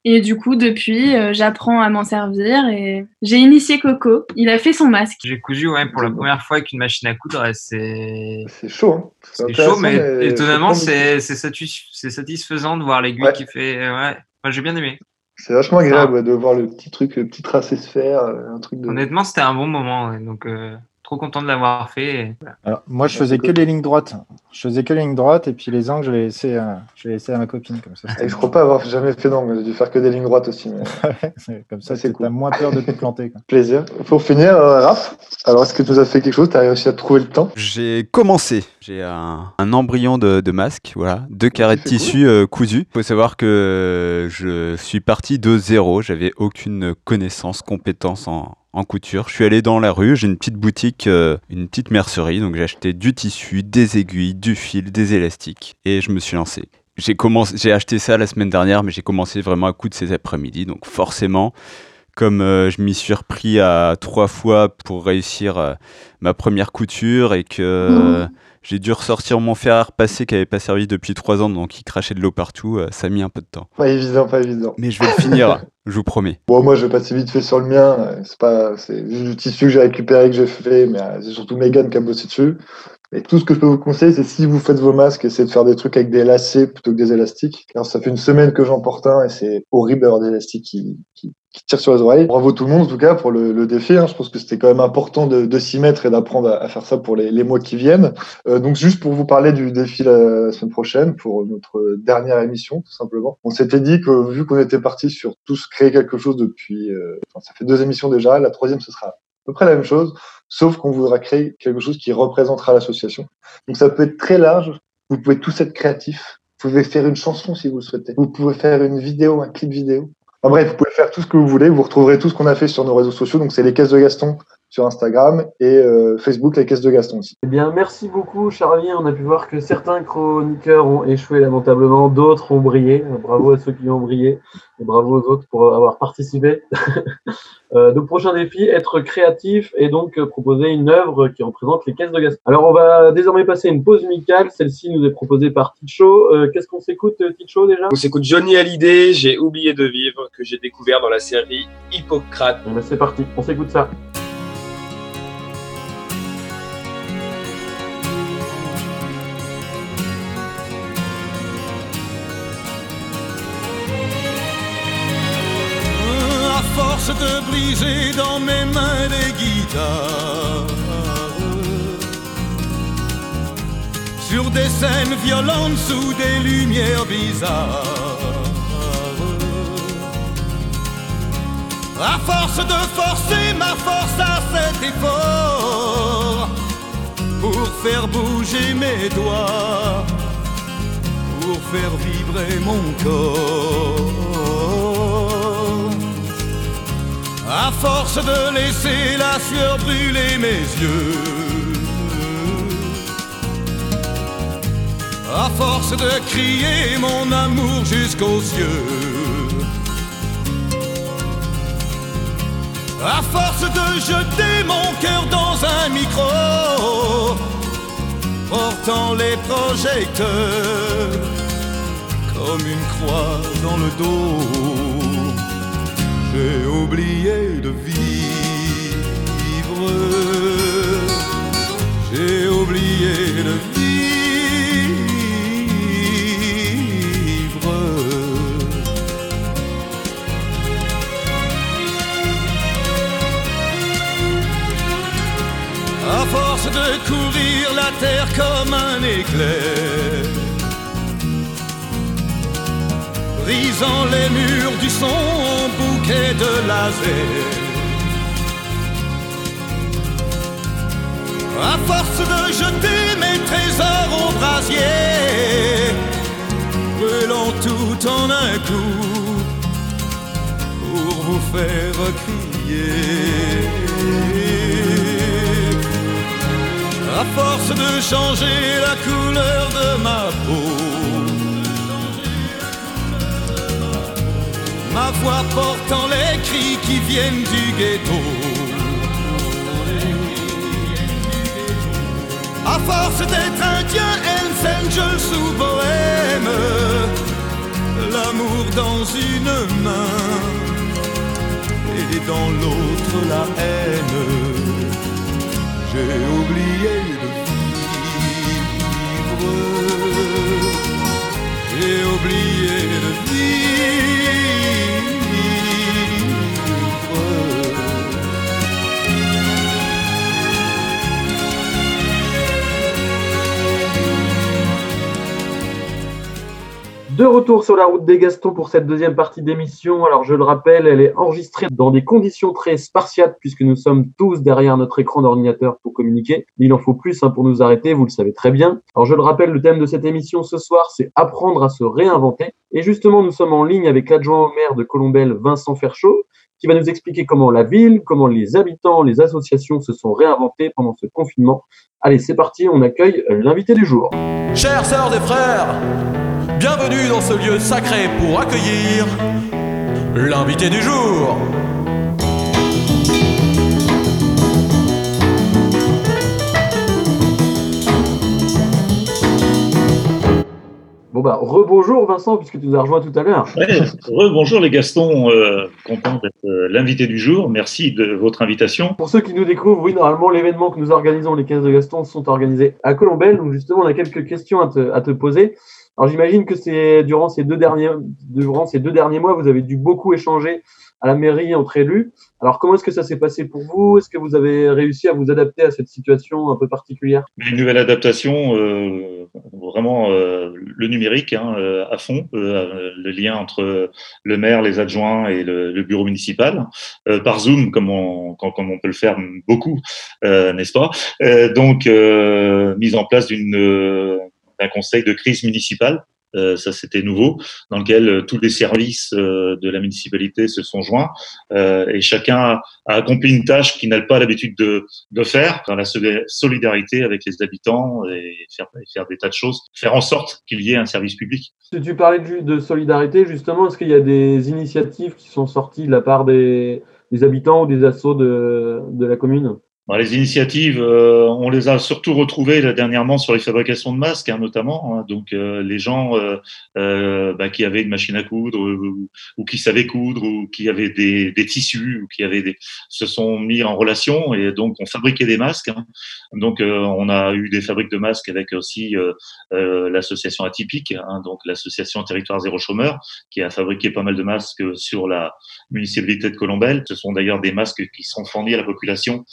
Speaker 7: Et du coup, depuis, euh, j'apprends à m'en servir et j'ai initié Coco. Il a fait son masque.
Speaker 22: J'ai cousu ouais, pour la première fois avec une machine à coudre et c'est.
Speaker 8: C'est chaud, hein.
Speaker 22: C'est chaud, mais,
Speaker 8: mais
Speaker 22: étonnamment, c'est c'est satis- c'est satisfaisant de voir l'aiguille
Speaker 8: Ouais.
Speaker 22: qui fait. Ouais, Moi, j'ai bien aimé.
Speaker 8: C'est vachement agréable ouais, de voir le petit truc, le petit tracé se faire, euh, un truc de.
Speaker 22: Honnêtement, c'était un bon moment. ouais, donc, euh, trop content de l'avoir fait. et voilà.
Speaker 5: Alors, moi, je faisais que les lignes droites. Je faisais que les lignes droites et puis les angles, je les laissais, à- je les laissais à ma copine. Comme ça,
Speaker 8: Et je crois pas avoir jamais fait d'angle, j'ai dû faire que des lignes droites aussi. mais-
Speaker 5: c'est- comme ça, c'est t'as moins peur de te planter. quoi.
Speaker 8: Plaisir. Pour finir, euh, Raph, alors est-ce que tu nous as fait quelque chose? Tu as réussi à trouver le temps?
Speaker 1: J'ai commencé. J'ai un, un embryon de, de masque, voilà, deux carrés de tissu euh, cousus. Il faut savoir que je suis parti de zéro. J'avais aucune connaissance, compétence en, en couture. Je suis allé dans la rue. J'ai une petite boutique, euh, une petite mercerie. Donc j'ai acheté du tissu, des aiguilles, du fil, des élastiques, et je me suis lancé. J'ai commencé, j'ai acheté ça la semaine dernière, mais j'ai commencé vraiment à coudre ces après-midi. Donc forcément, comme euh, je m'y suis repris à trois fois pour réussir euh, ma première couture et que euh, j'ai dû ressortir mon fer à repasser qui n'avait pas servi depuis trois ans, donc il crachait de l'eau partout, ça a mis un peu de temps.
Speaker 8: Pas évident, pas évident.
Speaker 1: Mais je vais le finir, je vous promets.
Speaker 8: Bon, moi, je vais passer vite fait sur le mien. C'est pas, c'est juste du tissu que j'ai récupéré, que j'ai fait, mais euh, c'est surtout Megan qui a bossé dessus. Et tout ce que je peux vous conseiller, c'est si vous faites vos masques, essayez de faire des trucs avec des lacets plutôt que des élastiques. Car ça fait une semaine que j'en porte un et c'est horrible d'avoir des élastiques qui, qui, qui tirent sur les oreilles. Bravo tout le monde, en tout cas, pour le, le défi. hein. Je pense que c'était quand même important de, de s'y mettre et d'apprendre à, à faire ça pour les, les mois qui viennent. Euh, donc, juste pour vous parler du défi la, semaine prochaine, pour notre dernière émission, tout simplement. On s'était dit que vu qu'on était parti sur tous créer quelque chose depuis, euh, enfin, ça fait deux émissions déjà, la troisième, ce sera peu près la même chose, sauf qu'on voudra créer quelque chose qui représentera l'association. Donc ça peut être très large, vous pouvez tous être créatifs, vous pouvez faire une chanson si vous le souhaitez, vous pouvez faire une vidéo, un clip vidéo. En bref, vous pouvez faire tout ce que vous voulez, vous retrouverez tout ce qu'on a fait sur nos réseaux sociaux, donc c'est les caisses de Gaston sur Instagram et euh, Facebook, les caisses de Gaston aussi.
Speaker 4: Eh bien, merci beaucoup, Charlie. On a pu voir que certains chroniqueurs ont échoué lamentablement, d'autres ont brillé. Bravo à ceux qui ont brillé et bravo aux autres pour avoir participé. euh, donc, prochain défi, être créatif et donc euh, proposer une œuvre qui représente les caisses de Gaston. Alors, on va désormais passer à une pause musicale. Celle-ci nous est proposée par Ticho. Euh, Qu'est-ce qu'on s'écoute, Ticho, déjà?
Speaker 3: On s'écoute Johnny Hallyday, J'ai oublié de vivre, que j'ai découvert dans la série Hippocrate.
Speaker 4: Eh ben, C'est parti, on s'écoute ça.
Speaker 23: Scènes violentes sous des lumières bizarres. À force de forcer ma force à cet effort pour faire bouger mes doigts, pour faire vibrer mon corps. À force de laisser la sueur brûler mes yeux. À force de crier mon amour jusqu'aux cieux. À force de jeter mon cœur dans un micro, portant les projecteurs comme une croix dans le dos j'ai oublié de vivre. J'ai oublié de vivre. De courir la terre comme un éclair brisant les murs du son en bouquet de laser. À force de jeter mes trésors au brasier, brûlant tout en un coup pour vous faire crier. À force de changer la couleur de ma peau. ma voix portant les cris qui viennent du ghetto. À force d'être indien, Hells Angels ou bohème, l'amour dans une main et dans l'autre la haine. J'ai oublié de vivre. J'ai oublié de
Speaker 4: De retour sur la route des Gastons pour cette deuxième partie d'émission. Alors je le rappelle, elle est enregistrée dans des conditions très spartiates puisque nous sommes tous derrière notre écran d'ordinateur pour communiquer. Il en faut plus hein, pour nous arrêter, vous le savez très bien. Alors je le rappelle, le thème de cette émission ce soir, c'est apprendre à se réinventer. Et justement, nous sommes en ligne avec l'adjoint au maire de Colombelle, Vincent Ferchaud, qui va nous expliquer comment la ville, comment les habitants, les associations se sont réinventés pendant ce confinement. Allez, c'est parti, on accueille l'invité du jour.
Speaker 23: Chères sœurs et frères, bienvenue dans ce lieu sacré pour accueillir l'invité du jour.
Speaker 4: Bon bah, rebonjour Vincent, puisque tu nous as rejoint tout à l'heure.
Speaker 21: Ouais, bonjour les Gastons, euh, content d'être euh, l'invité du jour. Merci de votre invitation.
Speaker 4: Pour ceux qui nous découvrent, oui, normalement, l'événement que nous organisons, les 15 de Gaston, sont organisés à Colombelle. Donc, justement, on a quelques questions à te, à te poser. Alors j'imagine que c'est durant ces deux derniers durant ces deux derniers mois, vous avez dû beaucoup échanger à la mairie entre élus. Alors comment est-ce que ça s'est passé pour vous? Est-ce que vous avez réussi à vous adapter à cette situation un peu particulière?
Speaker 21: Une nouvelle adaptation, euh, vraiment euh, le numérique hein, euh, à fond, euh, le lien entre le maire, les adjoints et le, le bureau municipal, euh, par Zoom comme on, comme, comme on peut le faire beaucoup, euh, n'est-ce pas? Euh, Donc euh, mise en place d'une euh, d'un conseil de crise municipale. Euh, ça, c'était nouveau, dans lequel euh, tous les services euh, de la municipalité se sont joints euh, et chacun a, a accompli une tâche qu'il n'a pas l'habitude de, de faire, dans la soli- solidarité avec les habitants et faire, et faire des tas de choses, faire en sorte qu'il y ait un service public.
Speaker 4: Si tu parlais de, de solidarité, justement, est-ce qu'il y a des initiatives qui sont sorties de la part des, des habitants ou des assos de, de la commune?
Speaker 21: Les initiatives, euh, on les a surtout retrouvées dernièrement sur les fabrications de masques, hein, notamment. hein. donc, euh, les gens euh, bah, qui avaient une machine à coudre ou, qui savaient coudre ou qui avaient des, tissus ou qui avaient des, se sont mis en relation et donc on fabriquait des masques. hein. Donc, on a eu des fabriques de masques avec aussi l'association Atypique, donc l'association Territoire Zéro Chômeur, qui a fabriqué pas mal de masques sur la municipalité de Colombelle. Ce sont d'ailleurs des masques qui seront fournis à la population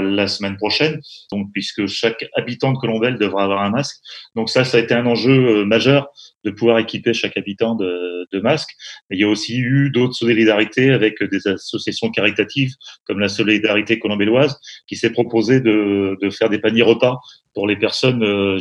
Speaker 21: la semaine prochaine, donc puisque chaque habitant de Colombelle devra avoir un masque. Donc ça, ça a été un enjeu euh, majeur de pouvoir équiper chaque habitant de, masques. Mais il y a aussi eu d'autres solidarités avec des associations caritatives comme la Solidarité colombelloise qui s'est proposé de, de faire des paniers repas pour les personnes euh,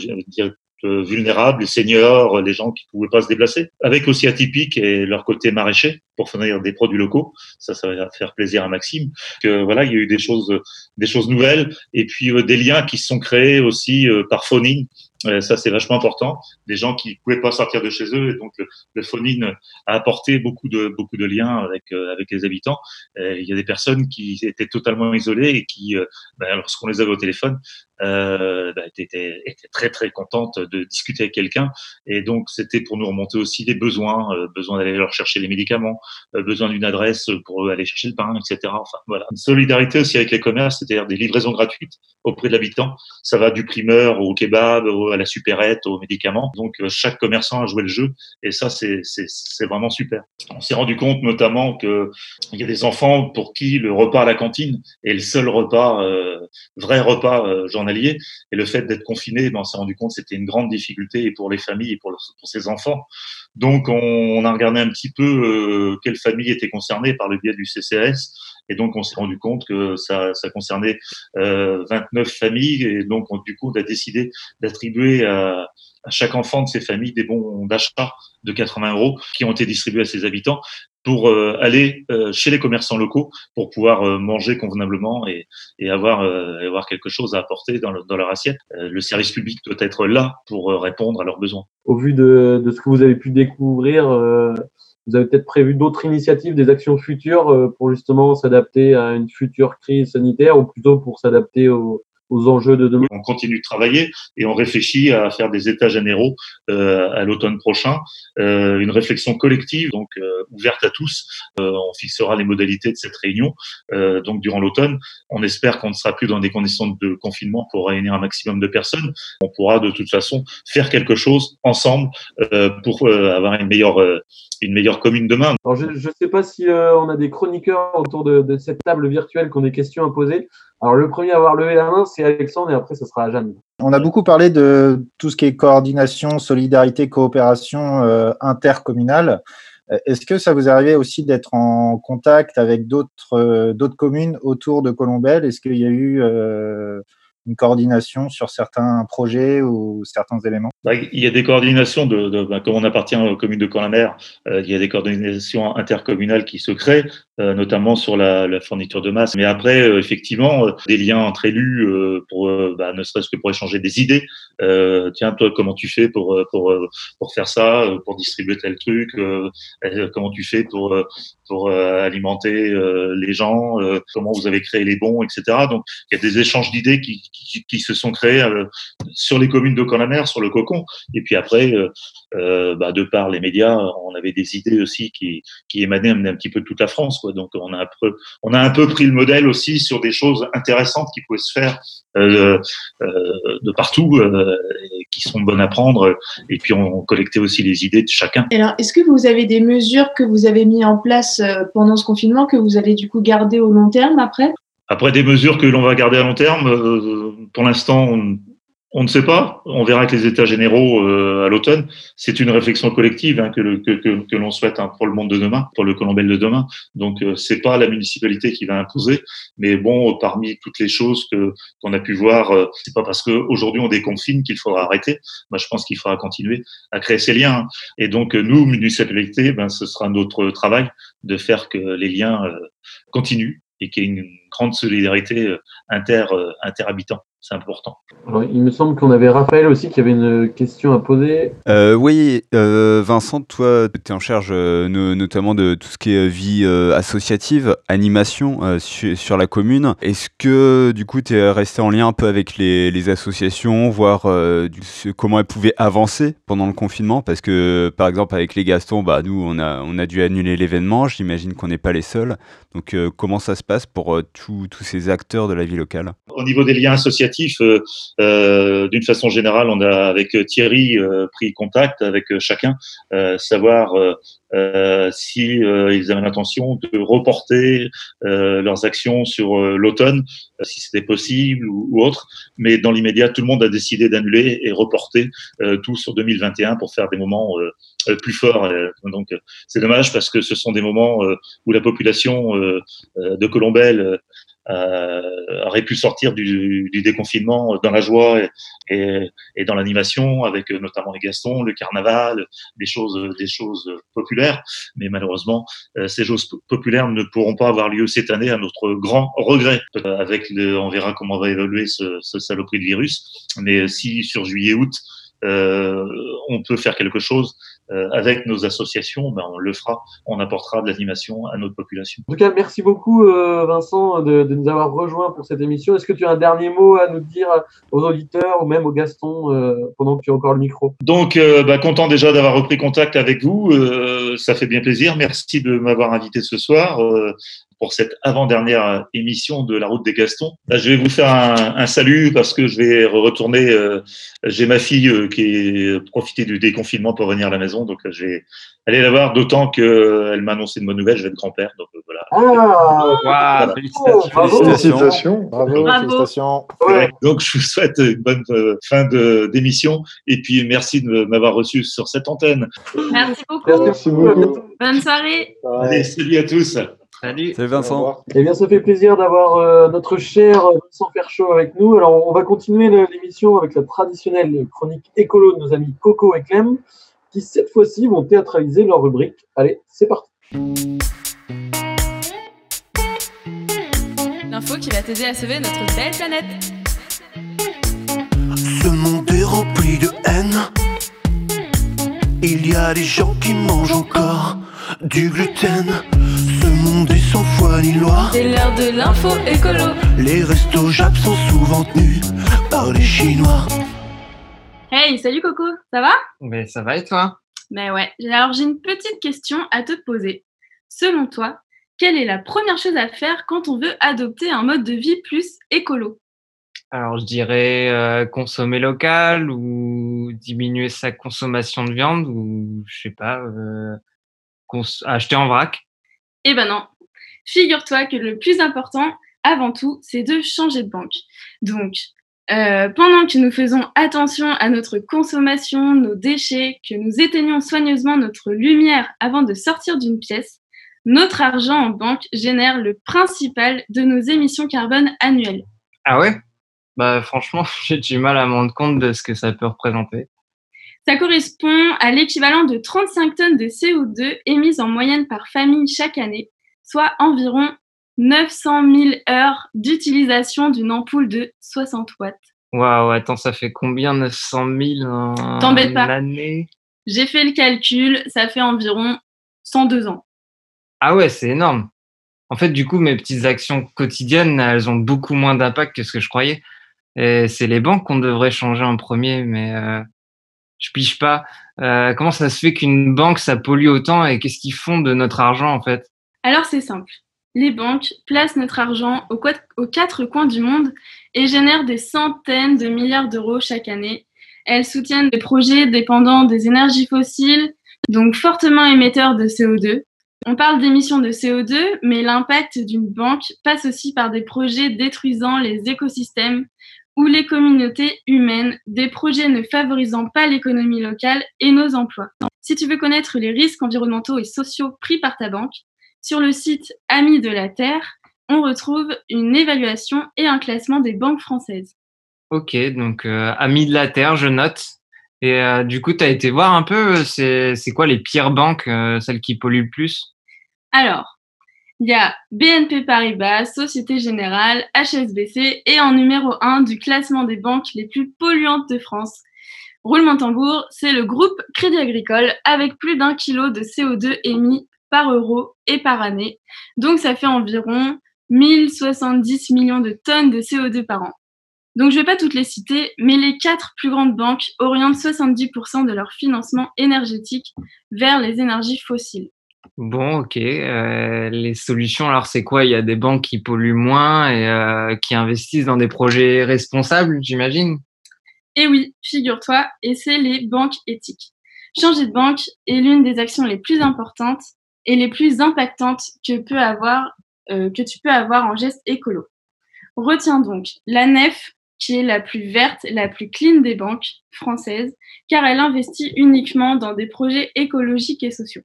Speaker 21: vulnérables, les seniors, les gens qui ne pouvaient pas se déplacer, avec aussi atypique et leur côté maraîcher pour fournir des produits locaux. Ça, ça va faire plaisir à Maxime. Que voilà, il y a eu des choses, des choses nouvelles et puis euh, des liens qui se sont créés aussi euh, par phoning. Euh, ça, c'est vachement important. Des gens qui ne pouvaient pas sortir de chez eux et donc le, le phoning a apporté beaucoup de beaucoup de liens avec euh, avec les habitants. Euh, il y a des personnes qui étaient totalement isolées et qui, euh, ben, lorsqu'on les avait au téléphone, euh, bah, étaient, étaient très très contentes de discuter avec quelqu'un. Et donc c'était pour nous remonter aussi les besoins, euh, besoin d'aller leur chercher les médicaments, euh, besoin d'une adresse pour aller chercher le pain, etc. Enfin voilà, une solidarité aussi avec les commerces, c'est-à-dire des livraisons gratuites auprès de l'habitant. Ça va du primeur au kebab, à la supérette, aux médicaments. Donc euh, chaque commerçant a joué le jeu et ça c'est c'est c'est vraiment super. On s'est rendu compte notamment que il y a des enfants pour qui le repas à la cantine est le seul repas, euh, vrai repas euh, journalier. Et le fait d'être confiné, ben, on s'est rendu compte que c'était une grande difficulté pour les familles et pour, le- ces enfants. Donc on, a regardé un petit peu euh, quelles familles étaient concernées par le biais du CCAS. Et donc on s'est rendu compte que ça, concernait euh, 29 familles. Et donc on- du coup on a décidé d'attribuer à chaque enfant de ces familles des bons d'achat de 80 euros qui ont été distribués à ses habitants pour euh, aller euh, chez les commerçants locaux pour pouvoir euh, manger convenablement et, et avoir, avoir quelque chose à apporter dans, le- dans leur assiette. Le service public doit être là pour répondre à leurs besoins.
Speaker 4: Au vu de, de ce que vous avez pu découvrir, vous avez peut-être prévu d'autres initiatives, des actions futures pour justement s'adapter à une future crise sanitaire ou plutôt pour s'adapter aux, aux enjeux de demain.
Speaker 21: On continue de travailler et on réfléchit à faire des états généraux euh, à l'automne prochain, euh, une réflexion collective donc euh, ouverte à tous. Euh, on fixera les modalités de cette réunion euh, donc durant l'automne. On espère qu'on ne sera plus dans des conditions de confinement pour réunir un maximum de personnes. On pourra de toute façon faire quelque chose ensemble euh, pour euh, avoir une meilleure euh, une meilleure commune demain.
Speaker 4: Alors, je ne sais pas si euh, on a des chroniqueurs autour de, de cette table virtuelle qui ont des questions à poser. Alors, le premier à avoir levé la main, c'est Alexandre et après, ce sera Jeanne.
Speaker 5: On a beaucoup parlé de tout ce qui est coordination, solidarité, coopération euh, intercommunale. Euh, Est-ce que ça vous arrivait aussi d'être en contact avec d'autres euh, communes autour de Colombelle? Est-ce qu'il y a eu euh, une coordination sur certains projets ou certains éléments?
Speaker 21: Bah, Il y a des coordinations, de, bah, comme on appartient aux communes de Camp-la-Mer, euh, il y a des coordinations intercommunales qui se créent, euh, notamment sur la, fourniture de masse. Mais après, euh, effectivement, des liens entre élus, pour, bah, ne serait-ce que pour échanger des idées. Tiens, toi, comment tu fais pour pour pour faire ça, pour distribuer tel truc Comment tu fais pour pour alimenter les gens Comment vous avez créé les bons, etc. Donc, il y a des échanges d'idées qui, qui, qui se sont créés euh, sur les communes de Camp-la-Mer, sur le Cocon. Et puis après, euh, euh, bah, de par les médias, on avait des idées aussi qui, qui émanaient un, petit peu de toute la France. Quoi. Donc on a un peu, on a un peu pris le modèle aussi sur des choses intéressantes qui pouvaient se faire euh, euh, de partout, euh, qui sont bonnes à prendre. Et puis on collectait aussi les idées de chacun.
Speaker 9: Alors, est-ce que vous avez des mesures que vous avez mis en place pendant ce confinement que vous allez du coup garder au long terme après?
Speaker 21: Après des mesures que l'on va garder à long terme, euh, pour l'instant, on, on ne sait pas. On verra avec les États généraux euh, à l'automne. C'est une réflexion collective hein, que, le- que, que, l'on souhaite hein, pour le monde de demain, pour le Colombel de demain. Donc euh, c'est pas la municipalité qui va imposer, mais bon, parmi toutes les choses que qu'on a pu voir, c'est pas parce qu'aujourd'hui on déconfine qu'il faudra arrêter. Moi, je pense qu'il faudra continuer à créer ces liens. hein. Et donc nous, municipalité, ben ce sera notre travail de faire que les liens euh, continuent et qu'il y ait une grande solidarité euh, inter euh, interhabitants. C'est important.
Speaker 4: Alors, il me semble qu'on avait Raphaël aussi qui avait une question à poser.
Speaker 1: Euh, oui, euh, Vincent, toi, tu es en charge euh, no- notamment de tout ce qui est vie euh, associative, animation euh, su- sur la commune. Est-ce que du coup, tu es resté en lien un peu avec les, les associations, voir euh, du- ce- comment elles pouvaient avancer pendant le confinement? Parce que, par exemple, avec les Gastons, bah, nous, on a, on a dû annuler l'événement. J'imagine qu'on n'est pas les seuls. Donc, euh, comment ça se passe pour euh, tous tous ces acteurs de la vie locale?
Speaker 21: Au niveau des liens associatifs, euh, euh, d'une façon générale, on a avec Thierry euh, pris contact avec chacun, savoir euh, si euh, ils avaient l'intention de reporter euh, leurs actions sur l'automne, si c'était possible ou, autre. Mais dans l'immédiat, tout le monde a décidé d'annuler et reporter tout sur 2021 pour faire des moments plus forts. Donc, c'est dommage parce que ce sont des moments où la population de Colombelle aurait pu sortir du, du déconfinement dans la joie et, et, dans l'animation, avec euh, notamment les Gastons, le carnaval, des choses, des choses populaires. Mais malheureusement, euh, ces choses po- populaires ne pourront pas avoir lieu cette année, à notre grand regret. Euh, Avec le, on verra comment va évoluer ce, ce saloperie de virus. Mais si sur juillet-août, euh, on peut faire quelque chose euh, avec nos associations, ben on le fera. On apportera de l'animation à notre population.
Speaker 4: En tout cas, merci beaucoup euh, Vincent de, de nous avoir rejoints pour cette émission. Est-ce que tu as un dernier mot à nous dire aux auditeurs ou même au Gaston euh, pendant que tu as encore le micro?
Speaker 21: Donc, euh, bah, content déjà d'avoir repris contact avec vous. Euh, ça fait bien plaisir. Merci de m'avoir invité ce soir euh, pour cette avant-dernière émission de La Route des Gastons. Là, je vais vous faire un, un salut parce que je vais retourner. euh, J'ai ma fille euh, qui est profité du déconfinement pour venir à la maison, donc euh, je vais aller la voir. D'autant qu'elle m'a annoncé une bonne nouvelle. Je vais être grand-père, donc euh, voilà.
Speaker 4: Ah.
Speaker 5: Félicitations. Bravo,
Speaker 7: Bravo.
Speaker 5: félicitations.
Speaker 21: Ouais. Donc, je vous souhaite une bonne euh, fin de- d'émission et puis merci de m'avoir reçu sur cette antenne.
Speaker 7: Merci beaucoup.
Speaker 4: Merci beaucoup.
Speaker 7: Bonne soirée.
Speaker 21: Allez, salut à tous.
Speaker 22: Salut.
Speaker 1: Salut Vincent.
Speaker 4: Eh bien, ça fait plaisir d'avoir euh, notre cher Vincent Ferchaud avec nous. Alors, on va continuer l'émission avec la traditionnelle chronique écolo de nos amis Coco et Clem, qui cette fois-ci vont théâtraliser leur rubrique. Allez, c'est parti.
Speaker 24: L'info qui va t'aider à sauver notre belle planète.
Speaker 25: Ce monde est rempli de haine. Il y a des gens qui mangent encore du gluten. Monde est sans foi ni loi.
Speaker 24: C'est l'heure de l'info écolo.
Speaker 25: Les restos Jap sont souvent tenus par les Chinois.
Speaker 7: Hey, salut Coco, ça va?
Speaker 22: Mais ça va et toi?
Speaker 7: Mais ouais, alors j'ai une petite question à te poser. Selon toi, quelle est la première chose à faire quand on veut adopter un mode de vie plus écolo?
Speaker 22: Alors je dirais euh, consommer local ou diminuer sa consommation de viande ou je sais pas, euh, acheter en vrac.
Speaker 7: Eh ben non. Figure-toi que le plus important, avant tout, c'est de changer de banque. Donc, euh, pendant que nous faisons attention à notre consommation, nos déchets, que nous éteignons soigneusement notre lumière avant de sortir d'une pièce, notre argent en banque génère le principal de nos émissions carbone annuelles.
Speaker 22: Ah ouais? Bah franchement, j'ai du mal à me rendre compte de ce que ça peut représenter.
Speaker 7: Ça correspond à l'équivalent de 35 tonnes de CO2 émises en moyenne par famille chaque année, soit environ 900 000 heures d'utilisation d'une ampoule de 60 watts.
Speaker 22: Waouh, attends, ça fait combien 900 000 en
Speaker 7: T'embête pas.
Speaker 22: année?
Speaker 7: J'ai fait le calcul, ça fait environ 102 ans.
Speaker 22: Ah ouais, c'est énorme. En fait, du coup, mes petites actions quotidiennes, elles ont beaucoup moins d'impact que ce que je croyais. Et c'est les banques qu'on devrait changer en premier, mais euh, je pige pas. Euh, comment ça se fait qu'une banque, ça pollue autant et qu'est-ce qu'ils font de notre argent, en fait?
Speaker 7: Alors c'est simple. Les banques placent notre argent aux, aux quatre coins du monde et génèrent des centaines de milliards d'euros chaque année. Elles soutiennent des projets dépendant des énergies fossiles, donc fortement émetteurs de CO2. On parle d'émissions de CO2, mais l'impact d'une banque passe aussi par des projets détruisant les écosystèmes ou les communautés humaines, des projets ne favorisant pas l'économie locale et nos emplois. Si tu veux connaître les risques environnementaux et sociaux pris par ta banque, sur le site Amis de la Terre, on retrouve une évaluation et un classement des banques françaises.
Speaker 22: Ok, donc euh, Amis de la Terre, je note. Et euh, du coup, tu as été voir un peu, euh, c'est c'est quoi les pires banques, euh, celles qui polluent le plus?
Speaker 7: Alors, il y a BNP Paribas, Société Générale, HSBC et en numéro 1 du classement des banques les plus polluantes de France. Roulement tambour, c'est le groupe Crédit Agricole avec plus d'un kilo de CO2 émis par euro et par année. Donc ça fait environ 1070 millions de tonnes de CO2 par an. Donc je ne vais pas toutes les citer, mais les quatre plus grandes banques orientent 70% de leur financement énergétique vers les énergies fossiles.
Speaker 22: Bon, ok. euh, les solutions, alors c'est quoi? Il y a des banques qui polluent moins et euh, qui investissent dans des projets responsables, j'imagine?
Speaker 7: Et oui, figure-toi, et c'est les banques éthiques. Changer de banque est l'une des actions les plus importantes et les plus impactantes que, euh, que tu peux avoir en geste écolo. Retiens donc la NEF, qui est la plus verte, la plus clean des banques françaises, car elle investit uniquement dans des projets écologiques et sociaux.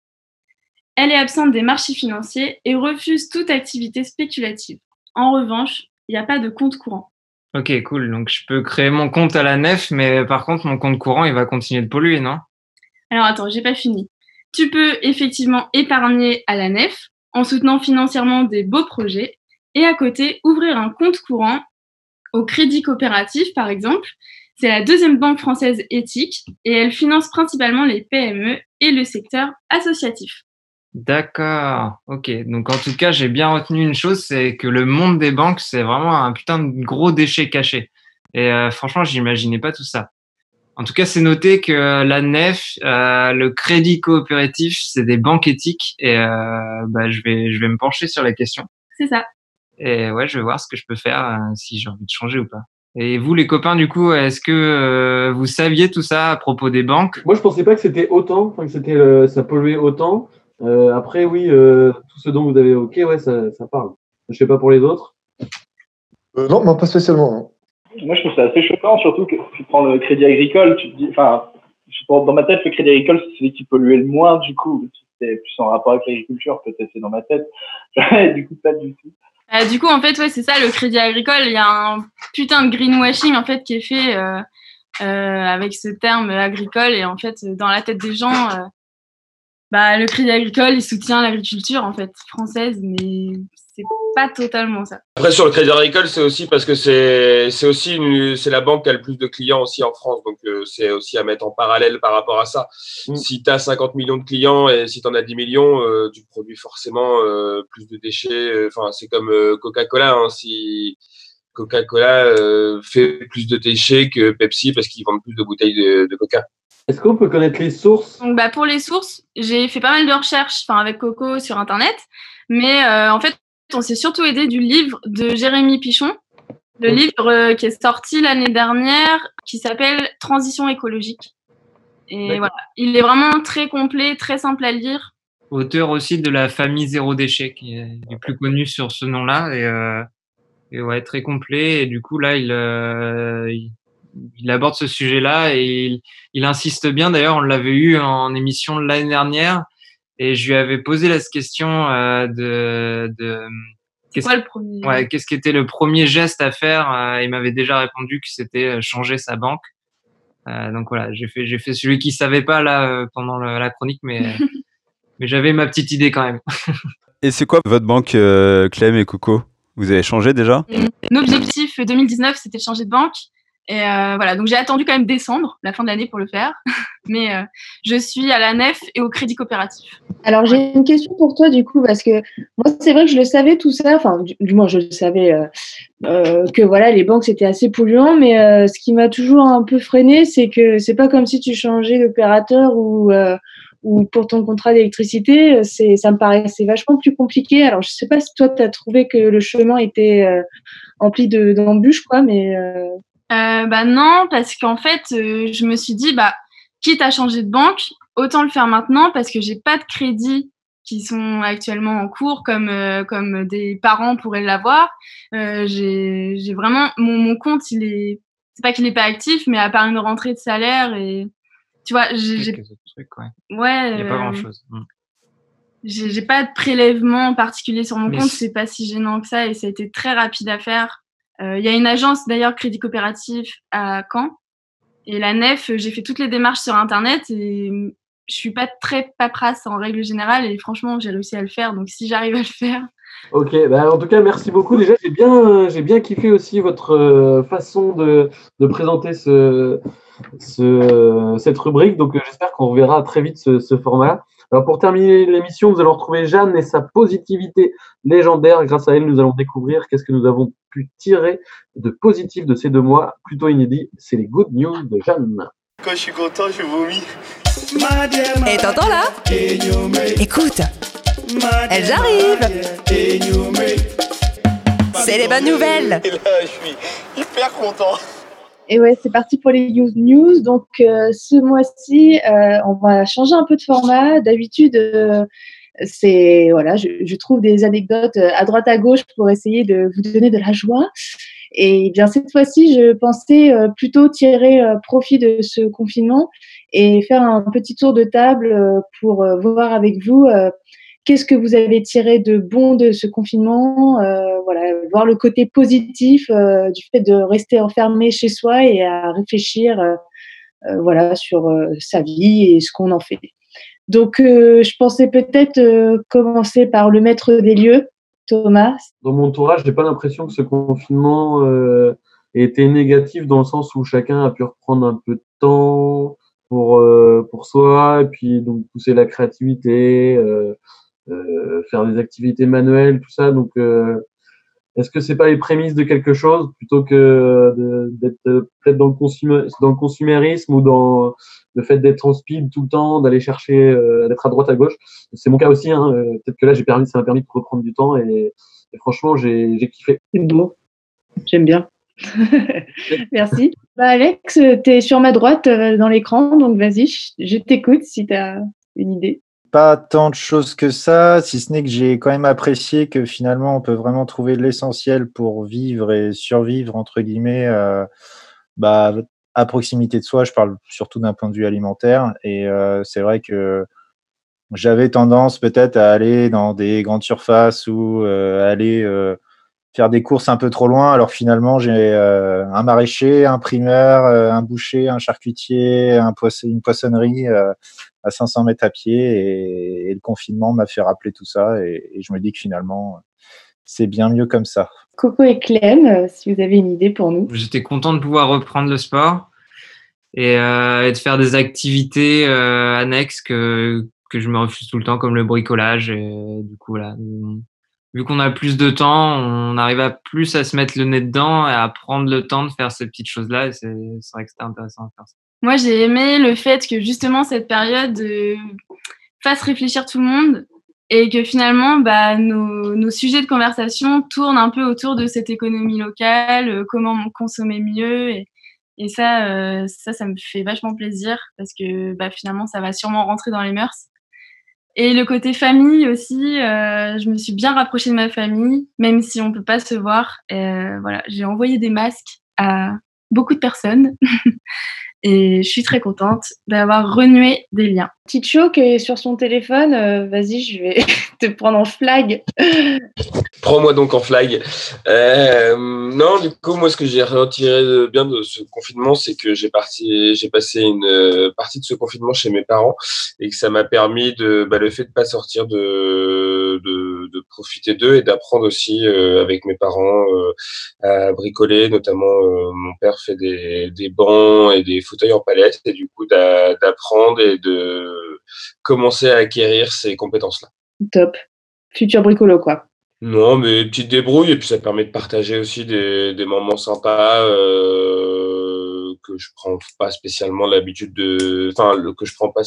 Speaker 7: Elle est absente des marchés financiers et refuse toute activité spéculative. En revanche, il n'y a pas de compte courant.
Speaker 22: Ok, cool. Donc je peux créer mon compte à la nef, mais par contre, mon compte courant, il va continuer de polluer, non?
Speaker 7: Alors attends, j'ai pas fini. Tu peux effectivement épargner à la nef en soutenant financièrement des beaux projets et à côté ouvrir un compte courant au Crédit Coopératif par exemple. C'est la deuxième banque française éthique et elle finance principalement les PME et le secteur associatif.
Speaker 22: D'accord. Ok. Donc en tout cas, j'ai bien retenu une chose, c'est que le monde des banques, c'est vraiment un putain de gros déchet caché. Et euh, franchement, j'imaginais pas tout ça. En tout cas, c'est noté que la NEF, euh, le crédit coopératif, c'est des banques éthiques et euh, bah, je vais je vais me pencher sur la question.
Speaker 7: C'est ça.
Speaker 22: Et ouais, je vais voir ce que je peux faire euh, si j'ai envie de changer ou pas. Et vous, les copains, du coup, est-ce que euh, vous saviez tout ça à propos des banques?
Speaker 4: Moi, je pensais pas que c'était autant, enfin, que c'était euh, ça polluait autant. Euh, après, oui, euh, tout ce dont vous avez évoqué, ouais, ça, ça parle. Je sais pas pour les autres.
Speaker 8: Euh, non, moi, pas spécialement.
Speaker 6: Moi, je trouve ça assez choquant, surtout que tu prends le crédit agricole, tu te dis, enfin, dans ma tête, le crédit agricole, c'est celui qui polluait le moins, du coup. C'est plus en rapport avec l'agriculture, peut-être, c'est dans ma tête. du coup, pas du tout.
Speaker 7: Euh, du coup, en fait, ouais, c'est ça, le crédit agricole. Il y a un putain de greenwashing en fait qui est fait euh, euh, avec ce terme agricole et en fait, dans la tête des gens, euh, bah, le crédit agricole, il soutient l'agriculture en fait française, mais c'est pas totalement ça.
Speaker 3: Après, sur le Crédit Agricole, c'est aussi parce que c'est c'est aussi une, c'est la banque qui a le plus de clients aussi en France. Donc, euh, c'est aussi à mettre en parallèle par rapport à ça. Si tu as 50 millions de clients et si tu en as 10 millions, euh, tu produis forcément euh, plus de déchets. Enfin, c'est comme euh, Coca-Cola. Hein. Si Coca-Cola euh, fait plus de déchets que Pepsi parce qu'ils vendent plus de bouteilles de, de Coca.
Speaker 4: Est-ce qu'on peut connaître les sources?
Speaker 7: Donc, bah, pour les sources, j'ai fait pas mal de recherches enfin, avec Coco sur Internet, mais euh, en fait, on s'est surtout aidé du livre de Jérémy Pichon, le livre euh, qui est sorti l'année dernière, qui s'appelle Transition écologique. Et voilà, il est vraiment très complet, très simple à lire.
Speaker 22: auteur aussi de la famille Zéro Déchet, qui est le plus connu sur ce nom-là, et, euh, et ouais, très complet. Et du coup, là, il, euh, il, il aborde ce sujet-là et il, il insiste bien. D'ailleurs, on l'avait eu en émission l'année dernière, et je lui avais posé la question euh, de,
Speaker 7: premier
Speaker 22: Ouais, qu'est-ce qui était le premier geste à faire euh, Il m'avait déjà répondu que c'était euh, changer sa banque. Euh, donc voilà, j'ai fait, j'ai fait celui qui savait pas là pendant le- la chronique, mais mais j'avais ma petite idée quand même.
Speaker 1: Et c'est quoi votre banque, euh, Clem et Coco? Vous avez changé déjà?
Speaker 7: L'objectif 2019, c'était de changer de banque. Et euh, voilà, donc j'ai attendu quand même décembre, la fin de l'année, pour le faire. Mais euh, je suis à la nef et au crédit coopératif.
Speaker 9: Alors j'ai une question pour toi du coup parce que moi c'est vrai que je le savais tout ça, enfin du, du moins je le savais euh, euh, que voilà les banques c'était assez polluant, mais euh, ce qui m'a toujours un peu freiné c'est que c'est pas comme si tu changeais d'opérateur ou euh, ou pour ton contrat d'électricité, c'est, ça me paraissait vachement plus compliqué. Alors, je sais pas si toi, tu as trouvé que le chemin était euh, empli de, d'embûches, quoi, mais. Euh...
Speaker 7: Euh, bah non, parce qu'en fait, euh, je me suis dit, bah, quitte à changer de banque, autant le faire maintenant parce que j'ai pas de crédit qui sont actuellement en cours comme euh, comme des parents pourraient l'avoir. Euh, j'ai j'ai vraiment mon, mon compte, il est c'est pas qu'il est pas actif, mais à part une rentrée de salaire et tu vois, j'ai
Speaker 22: trucs, ouais.
Speaker 7: ouais.
Speaker 22: Il n'y a pas
Speaker 7: euh,
Speaker 22: grand chose.
Speaker 7: j'ai j'ai pas de prélèvement particulier sur mon
Speaker 22: Mais
Speaker 7: compte,
Speaker 22: c'est
Speaker 7: pas si gênant que ça et ça a été très rapide à faire. Euh, Il y a une agence d'ailleurs Crédit Coopératif à Caen et la nef, j'ai fait toutes les démarches sur internet et je suis pas très paperasse en règle générale et franchement j'ai réussi à le faire donc si j'arrive à le faire.
Speaker 4: Ok, bah en tout cas, merci beaucoup. Déjà, j'ai bien, j'ai bien kiffé aussi votre euh, façon de, de présenter ce, ce, cette rubrique. Donc, euh, j'espère qu'on reverra très vite ce, ce format-là. Alors, pour terminer l'émission, nous allons retrouver Jeanne et sa positivité légendaire. Grâce à elle, nous allons découvrir qu'est-ce que nous avons pu tirer de positif de ces deux mois plutôt inédits. C'est les good news de Jeanne.
Speaker 25: Quand je suis content, je vomis.
Speaker 26: Et t'entends là? Écoute, elles arrivent C'est les bonnes nouvelles
Speaker 25: Et là, je suis hyper content.
Speaker 9: Et ouais, c'est parti pour les news news. Donc euh, ce mois-ci, euh, on va changer un peu de format. D'habitude, euh, c'est voilà, je, je trouve des anecdotes euh, à droite à gauche pour essayer de vous donner de la joie. Et bien cette fois-ci, je pensais euh, plutôt tirer euh, profit de ce confinement et faire un petit tour de table pour voir avec vous qu'est-ce que vous avez tiré de bon de ce confinement, voilà, voir le côté positif du fait de rester enfermé chez soi et à réfléchir, voilà, sur sa vie et ce qu'on en fait. Donc, euh, je pensais peut-être euh, commencer par le maître des lieux, Thomas.
Speaker 4: Dans mon entourage, j'ai pas l'impression que ce confinement euh, ait été négatif dans le sens où chacun a pu reprendre un peu de temps pour euh, pour soi et puis donc pousser la créativité, faire des activités manuelles, tout ça. Donc, est-ce que c'est pas les prémices de quelque chose plutôt que d'être euh, peut-être dans dans le consumérisme ou dans le fait d'être en speed tout le temps, d'aller chercher, euh, d'être à droite à gauche? C'est mon cas aussi. Hein. euh, Peut-être que là, j'ai permis, ça m'a permis de reprendre du temps et, et franchement, j'ai kiffé.
Speaker 9: C'est beau. J'aime bien. Merci. Bah, Alex, tu es sur ma droite euh, dans l'écran, donc vas-y, je, je t'écoute si tu as une idée.
Speaker 5: Pas tant de choses que ça, si ce n'est que j'ai quand même apprécié que finalement on peut vraiment trouver l'essentiel pour vivre et survivre, entre guillemets, euh, bah, à proximité de soi. Je parle surtout d'un point de vue alimentaire. Et euh, c'est vrai que j'avais tendance peut-être à aller dans des grandes surfaces ou euh, aller faire des courses un peu trop loin, alors finalement j'ai euh, un maraîcher, un primeur, euh, un boucher, un charcutier, un poisson, une poissonnerie euh, à 500 mètres à pied et, et le confinement m'a fait rappeler tout ça et, et je me dis que finalement c'est bien mieux comme ça.
Speaker 9: Coco et Clem, euh, si vous avez une idée pour nous.
Speaker 22: J'étais content de pouvoir reprendre le sport et, euh, et de faire des activités euh, annexes que, que je me refuse tout le temps, comme le bricolage. Et, du coup, là, vu qu'on a plus de temps, on arrive à plus à se mettre le nez dedans et à prendre le temps de faire ces petites choses-là. C'est vrai que c'était intéressant de faire ça.
Speaker 7: Moi, j'ai aimé le fait que justement cette période euh, fasse réfléchir tout le monde et que finalement, bah, nos, sujets de conversation tournent un peu autour de cette économie locale, euh, comment consommer mieux. Et, euh, ça, ça me fait vachement plaisir parce que bah, finalement, ça va sûrement rentrer dans les mœurs. Et le côté famille aussi, euh, je me suis bien rapprochée de ma famille, même si on peut pas se voir. Euh, voilà, j'ai envoyé des masques à beaucoup de personnes. Et je suis très contente d'avoir renoué des liens.
Speaker 9: Ticho qui est sur son téléphone, euh, vas-y, je vais te prendre en flag.
Speaker 3: Prends-moi donc en flag. Euh, non, du coup, moi, ce que j'ai retiré de bien de ce confinement, c'est que j'ai passé une euh, partie de ce confinement chez mes parents et que ça m'a permis de, bah, le fait de pas sortir, de, de, profiter d'eux et d'apprendre aussi avec mes parents à bricoler. Notamment, mon père fait des, des bancs et des fauteuils en palette et du coup d'a- d'apprendre et de commencer à acquérir ces compétences-là.
Speaker 9: Top. Futur bricolo, quoi.
Speaker 3: Non, mais petite débrouille, et puis ça permet de partager aussi des, des moments sympas, euh, que je prends pas spécialement l'habitude de, enfin, que je prends pas,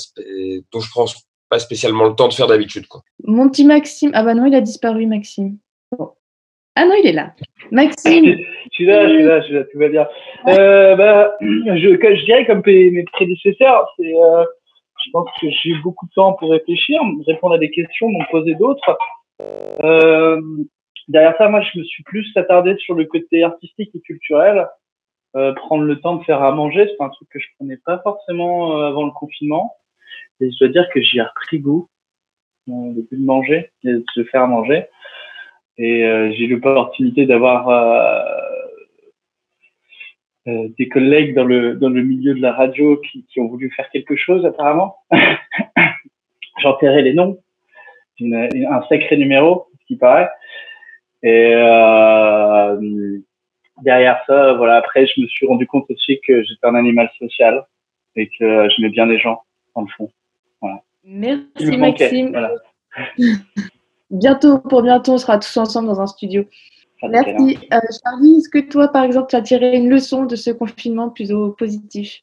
Speaker 3: dont je prends pas spécialement le temps de faire d'habitude, quoi.
Speaker 9: Mon petit Maxime. Ah bah non, il a disparu, Maxime. Bon. Ah non, il est là. Maxime.
Speaker 6: Je suis là, je suis là, je suis là, tout va bien. Euh, bah, je, je dirais comme mes mes prédécesseurs, c'est, euh, je pense que j'ai eu beaucoup de temps pour réfléchir, répondre à des questions, m'en poser d'autres. Euh, derrière ça, moi, je me suis plus attardé sur le côté artistique et culturel. Euh, prendre le temps de faire à manger, c'est un truc que je prenais pas forcément euh, avant le confinement. Et je dois dire que j'y ai repris goût, le goût de manger, de se faire à manger. Et j'ai eu l'opportunité d'avoir euh, des collègues dans le dans le milieu de la radio qui, qui ont voulu faire quelque chose apparemment. J'enterrai les noms, Une- une- un sacré numéro, ce qui paraît. Et euh, derrière ça, voilà. Après, je me suis rendu compte aussi que j'étais un animal social et que j'aimais bien les gens, dans le fond. Voilà. Il
Speaker 9: Merci Maxime.
Speaker 6: voilà.
Speaker 9: Bientôt, pour bientôt, on sera tous ensemble dans un studio. Merci. Euh, Charlie, est-ce que toi, par exemple, tu as tiré une leçon de ce confinement plutôt positif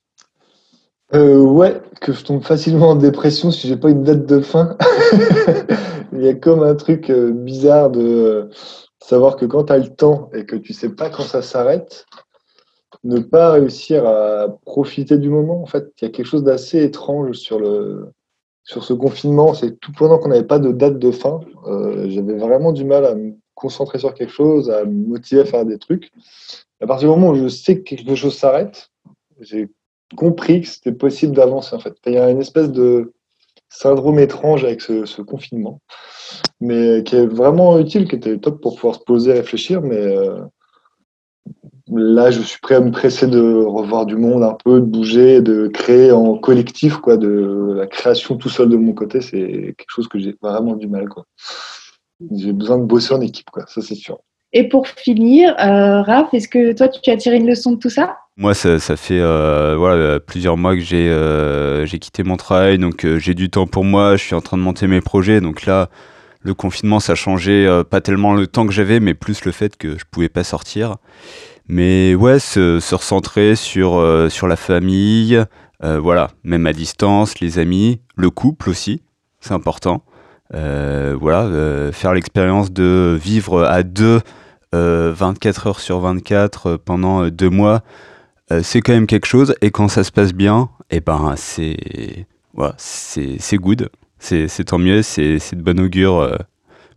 Speaker 8: Euh, ouais, que je tombe facilement en dépression si j'ai pas une date de fin. Il y a comme un truc euh, bizarre de euh, savoir que quand tu as le temps et que tu sais pas quand ça s'arrête, ne pas réussir à profiter du moment. En fait, il y a quelque chose d'assez étrange sur le sur ce confinement. C'est que tout pendant qu'on n'avait pas de date de fin, euh, j'avais vraiment du mal à me concentrer sur quelque chose, à me motiver à faire des trucs. À partir du moment où je sais que quelque chose s'arrête, j'ai compris que c'était possible d'avancer en fait. Il y a une espèce de syndrome étrange avec ce, confinement, mais qui est vraiment utile, qui était top pour pouvoir se poser, réfléchir. Mais euh, là, je suis prêt à me presser de revoir du monde un peu, de bouger, de créer en collectif, quoi, de la création tout seul de mon côté. C'est quelque chose que j'ai vraiment du mal, quoi. J'ai besoin de bosser en équipe, quoi. Ça, c'est sûr.
Speaker 9: Et pour finir, euh, Raph, est-ce que toi, tu as tiré une leçon de tout ça?
Speaker 1: Moi, ça, ça fait euh, voilà, plusieurs mois que j'ai euh, quitté mon travail, donc euh, j'ai du temps pour moi, je suis en train de monter mes projets. Donc là, le confinement, ça a changé euh, pas tellement le temps que j'avais, mais plus le fait que je pouvais pas sortir. Mais ouais, se, se recentrer sur, euh, sur la famille, euh, voilà, même à distance, les amis, le couple aussi, c'est important. Euh, voilà, euh, faire l'expérience de vivre à deux euh, 24 heures sur 24 euh, pendant euh, deux mois, euh, c'est quand même quelque chose. Et quand ça se passe bien, et ben c'est voilà, c'est good, c'est tant mieux, c'est de bon augure euh,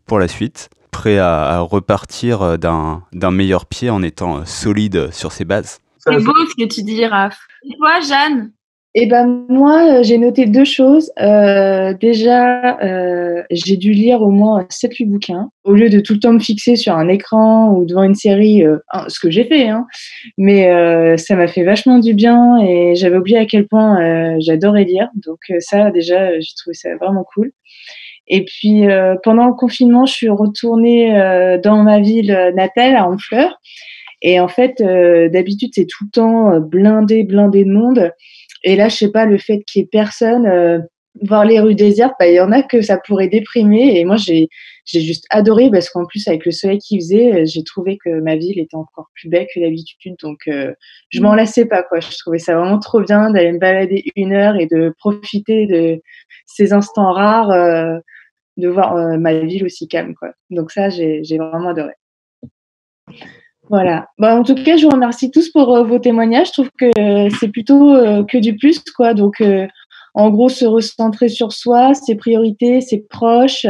Speaker 1: pour la suite. Prêt à, à repartir euh, d'un meilleur pied en étant euh, solide sur ses bases.
Speaker 7: C'est beau ce que tu dis, Raph. Et toi, Jeanne?
Speaker 9: Eh ben moi, euh, j'ai noté deux choses. Euh, déjà, euh, j'ai dû lire au moins 7-8 bouquins au lieu de tout le temps me fixer sur un écran ou devant une série, euh, ce que j'ai fait. Hein. Mais euh, ça m'a fait vachement du bien et j'avais oublié à quel point j'adorais lire. Donc ça, déjà, j'ai trouvé ça vraiment cool. Et puis pendant le confinement, je suis retournée dans ma ville natale, à Honfleur. Et en fait, d'habitude, c'est tout le temps blindé, blindé de monde. Et là, je sais pas, le fait qu'il y ait personne, euh, voir les rues désertes, bah, il y en a que ça pourrait déprimer. Et moi, j'ai, juste adoré parce qu'en plus, avec le soleil qu'il faisait, euh, j'ai trouvé que ma ville était encore plus belle que d'habitude. Donc, euh, je m'en lassais pas, quoi. Je trouvais ça vraiment trop bien d'aller me balader une heure et de profiter de ces instants rares, euh, de voir ma ville aussi calme, quoi. Donc ça, j'ai vraiment adoré. Voilà. Bah, en tout cas, je vous remercie tous pour euh, vos témoignages. Je trouve que euh, c'est plutôt euh, que du plus, quoi. Donc, en gros, se recentrer sur soi, ses priorités, ses proches,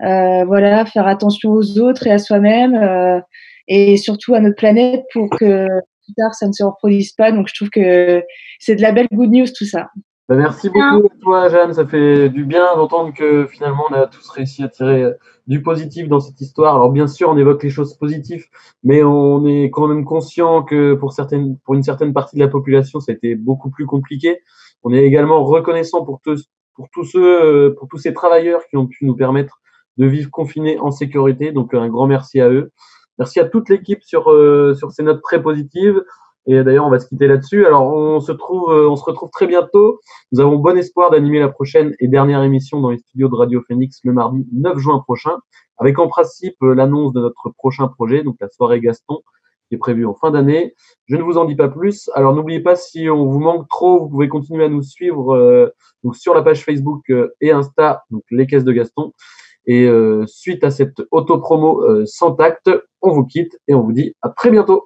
Speaker 9: voilà, faire attention aux autres et à soi-même, et surtout à notre planète pour que plus tard ça ne se reproduise pas. Donc, je trouve que c'est de la belle good news tout ça.
Speaker 4: Bah, merci beaucoup à toi, Jeanne. Ça fait du bien d'entendre que finalement on a tous réussi à tirer du positif dans cette histoire. Alors bien sûr, on évoque les choses positives, mais on est quand même conscient que pour certaines, pour une certaine partie de la population, ça a été beaucoup plus compliqué. On est également reconnaissant pour tous, pour tous ceux, euh, pour tous ces travailleurs qui ont pu nous permettre de vivre confinés en sécurité. Donc un grand merci à eux. Merci à toute l'équipe sur euh, sur ces notes très positives. Et d'ailleurs, on va se quitter là-dessus. Alors, on se trouve, euh, on se retrouve très bientôt. Nous avons bon espoir d'animer la prochaine et dernière émission dans les studios de Radio Phoenix le mardi 9 juin prochain, avec en principe euh, l'annonce de notre prochain projet, donc la soirée Gaston, qui est prévu en fin d'année. Je ne vous en dis pas plus. Alors n'oubliez pas, si on vous manque trop, vous pouvez continuer à nous suivre euh, donc sur la page Facebook euh, et Insta, donc les caisses de Gaston. Et euh, suite à cette auto-promo sans tact, on vous quitte et on vous dit à très bientôt.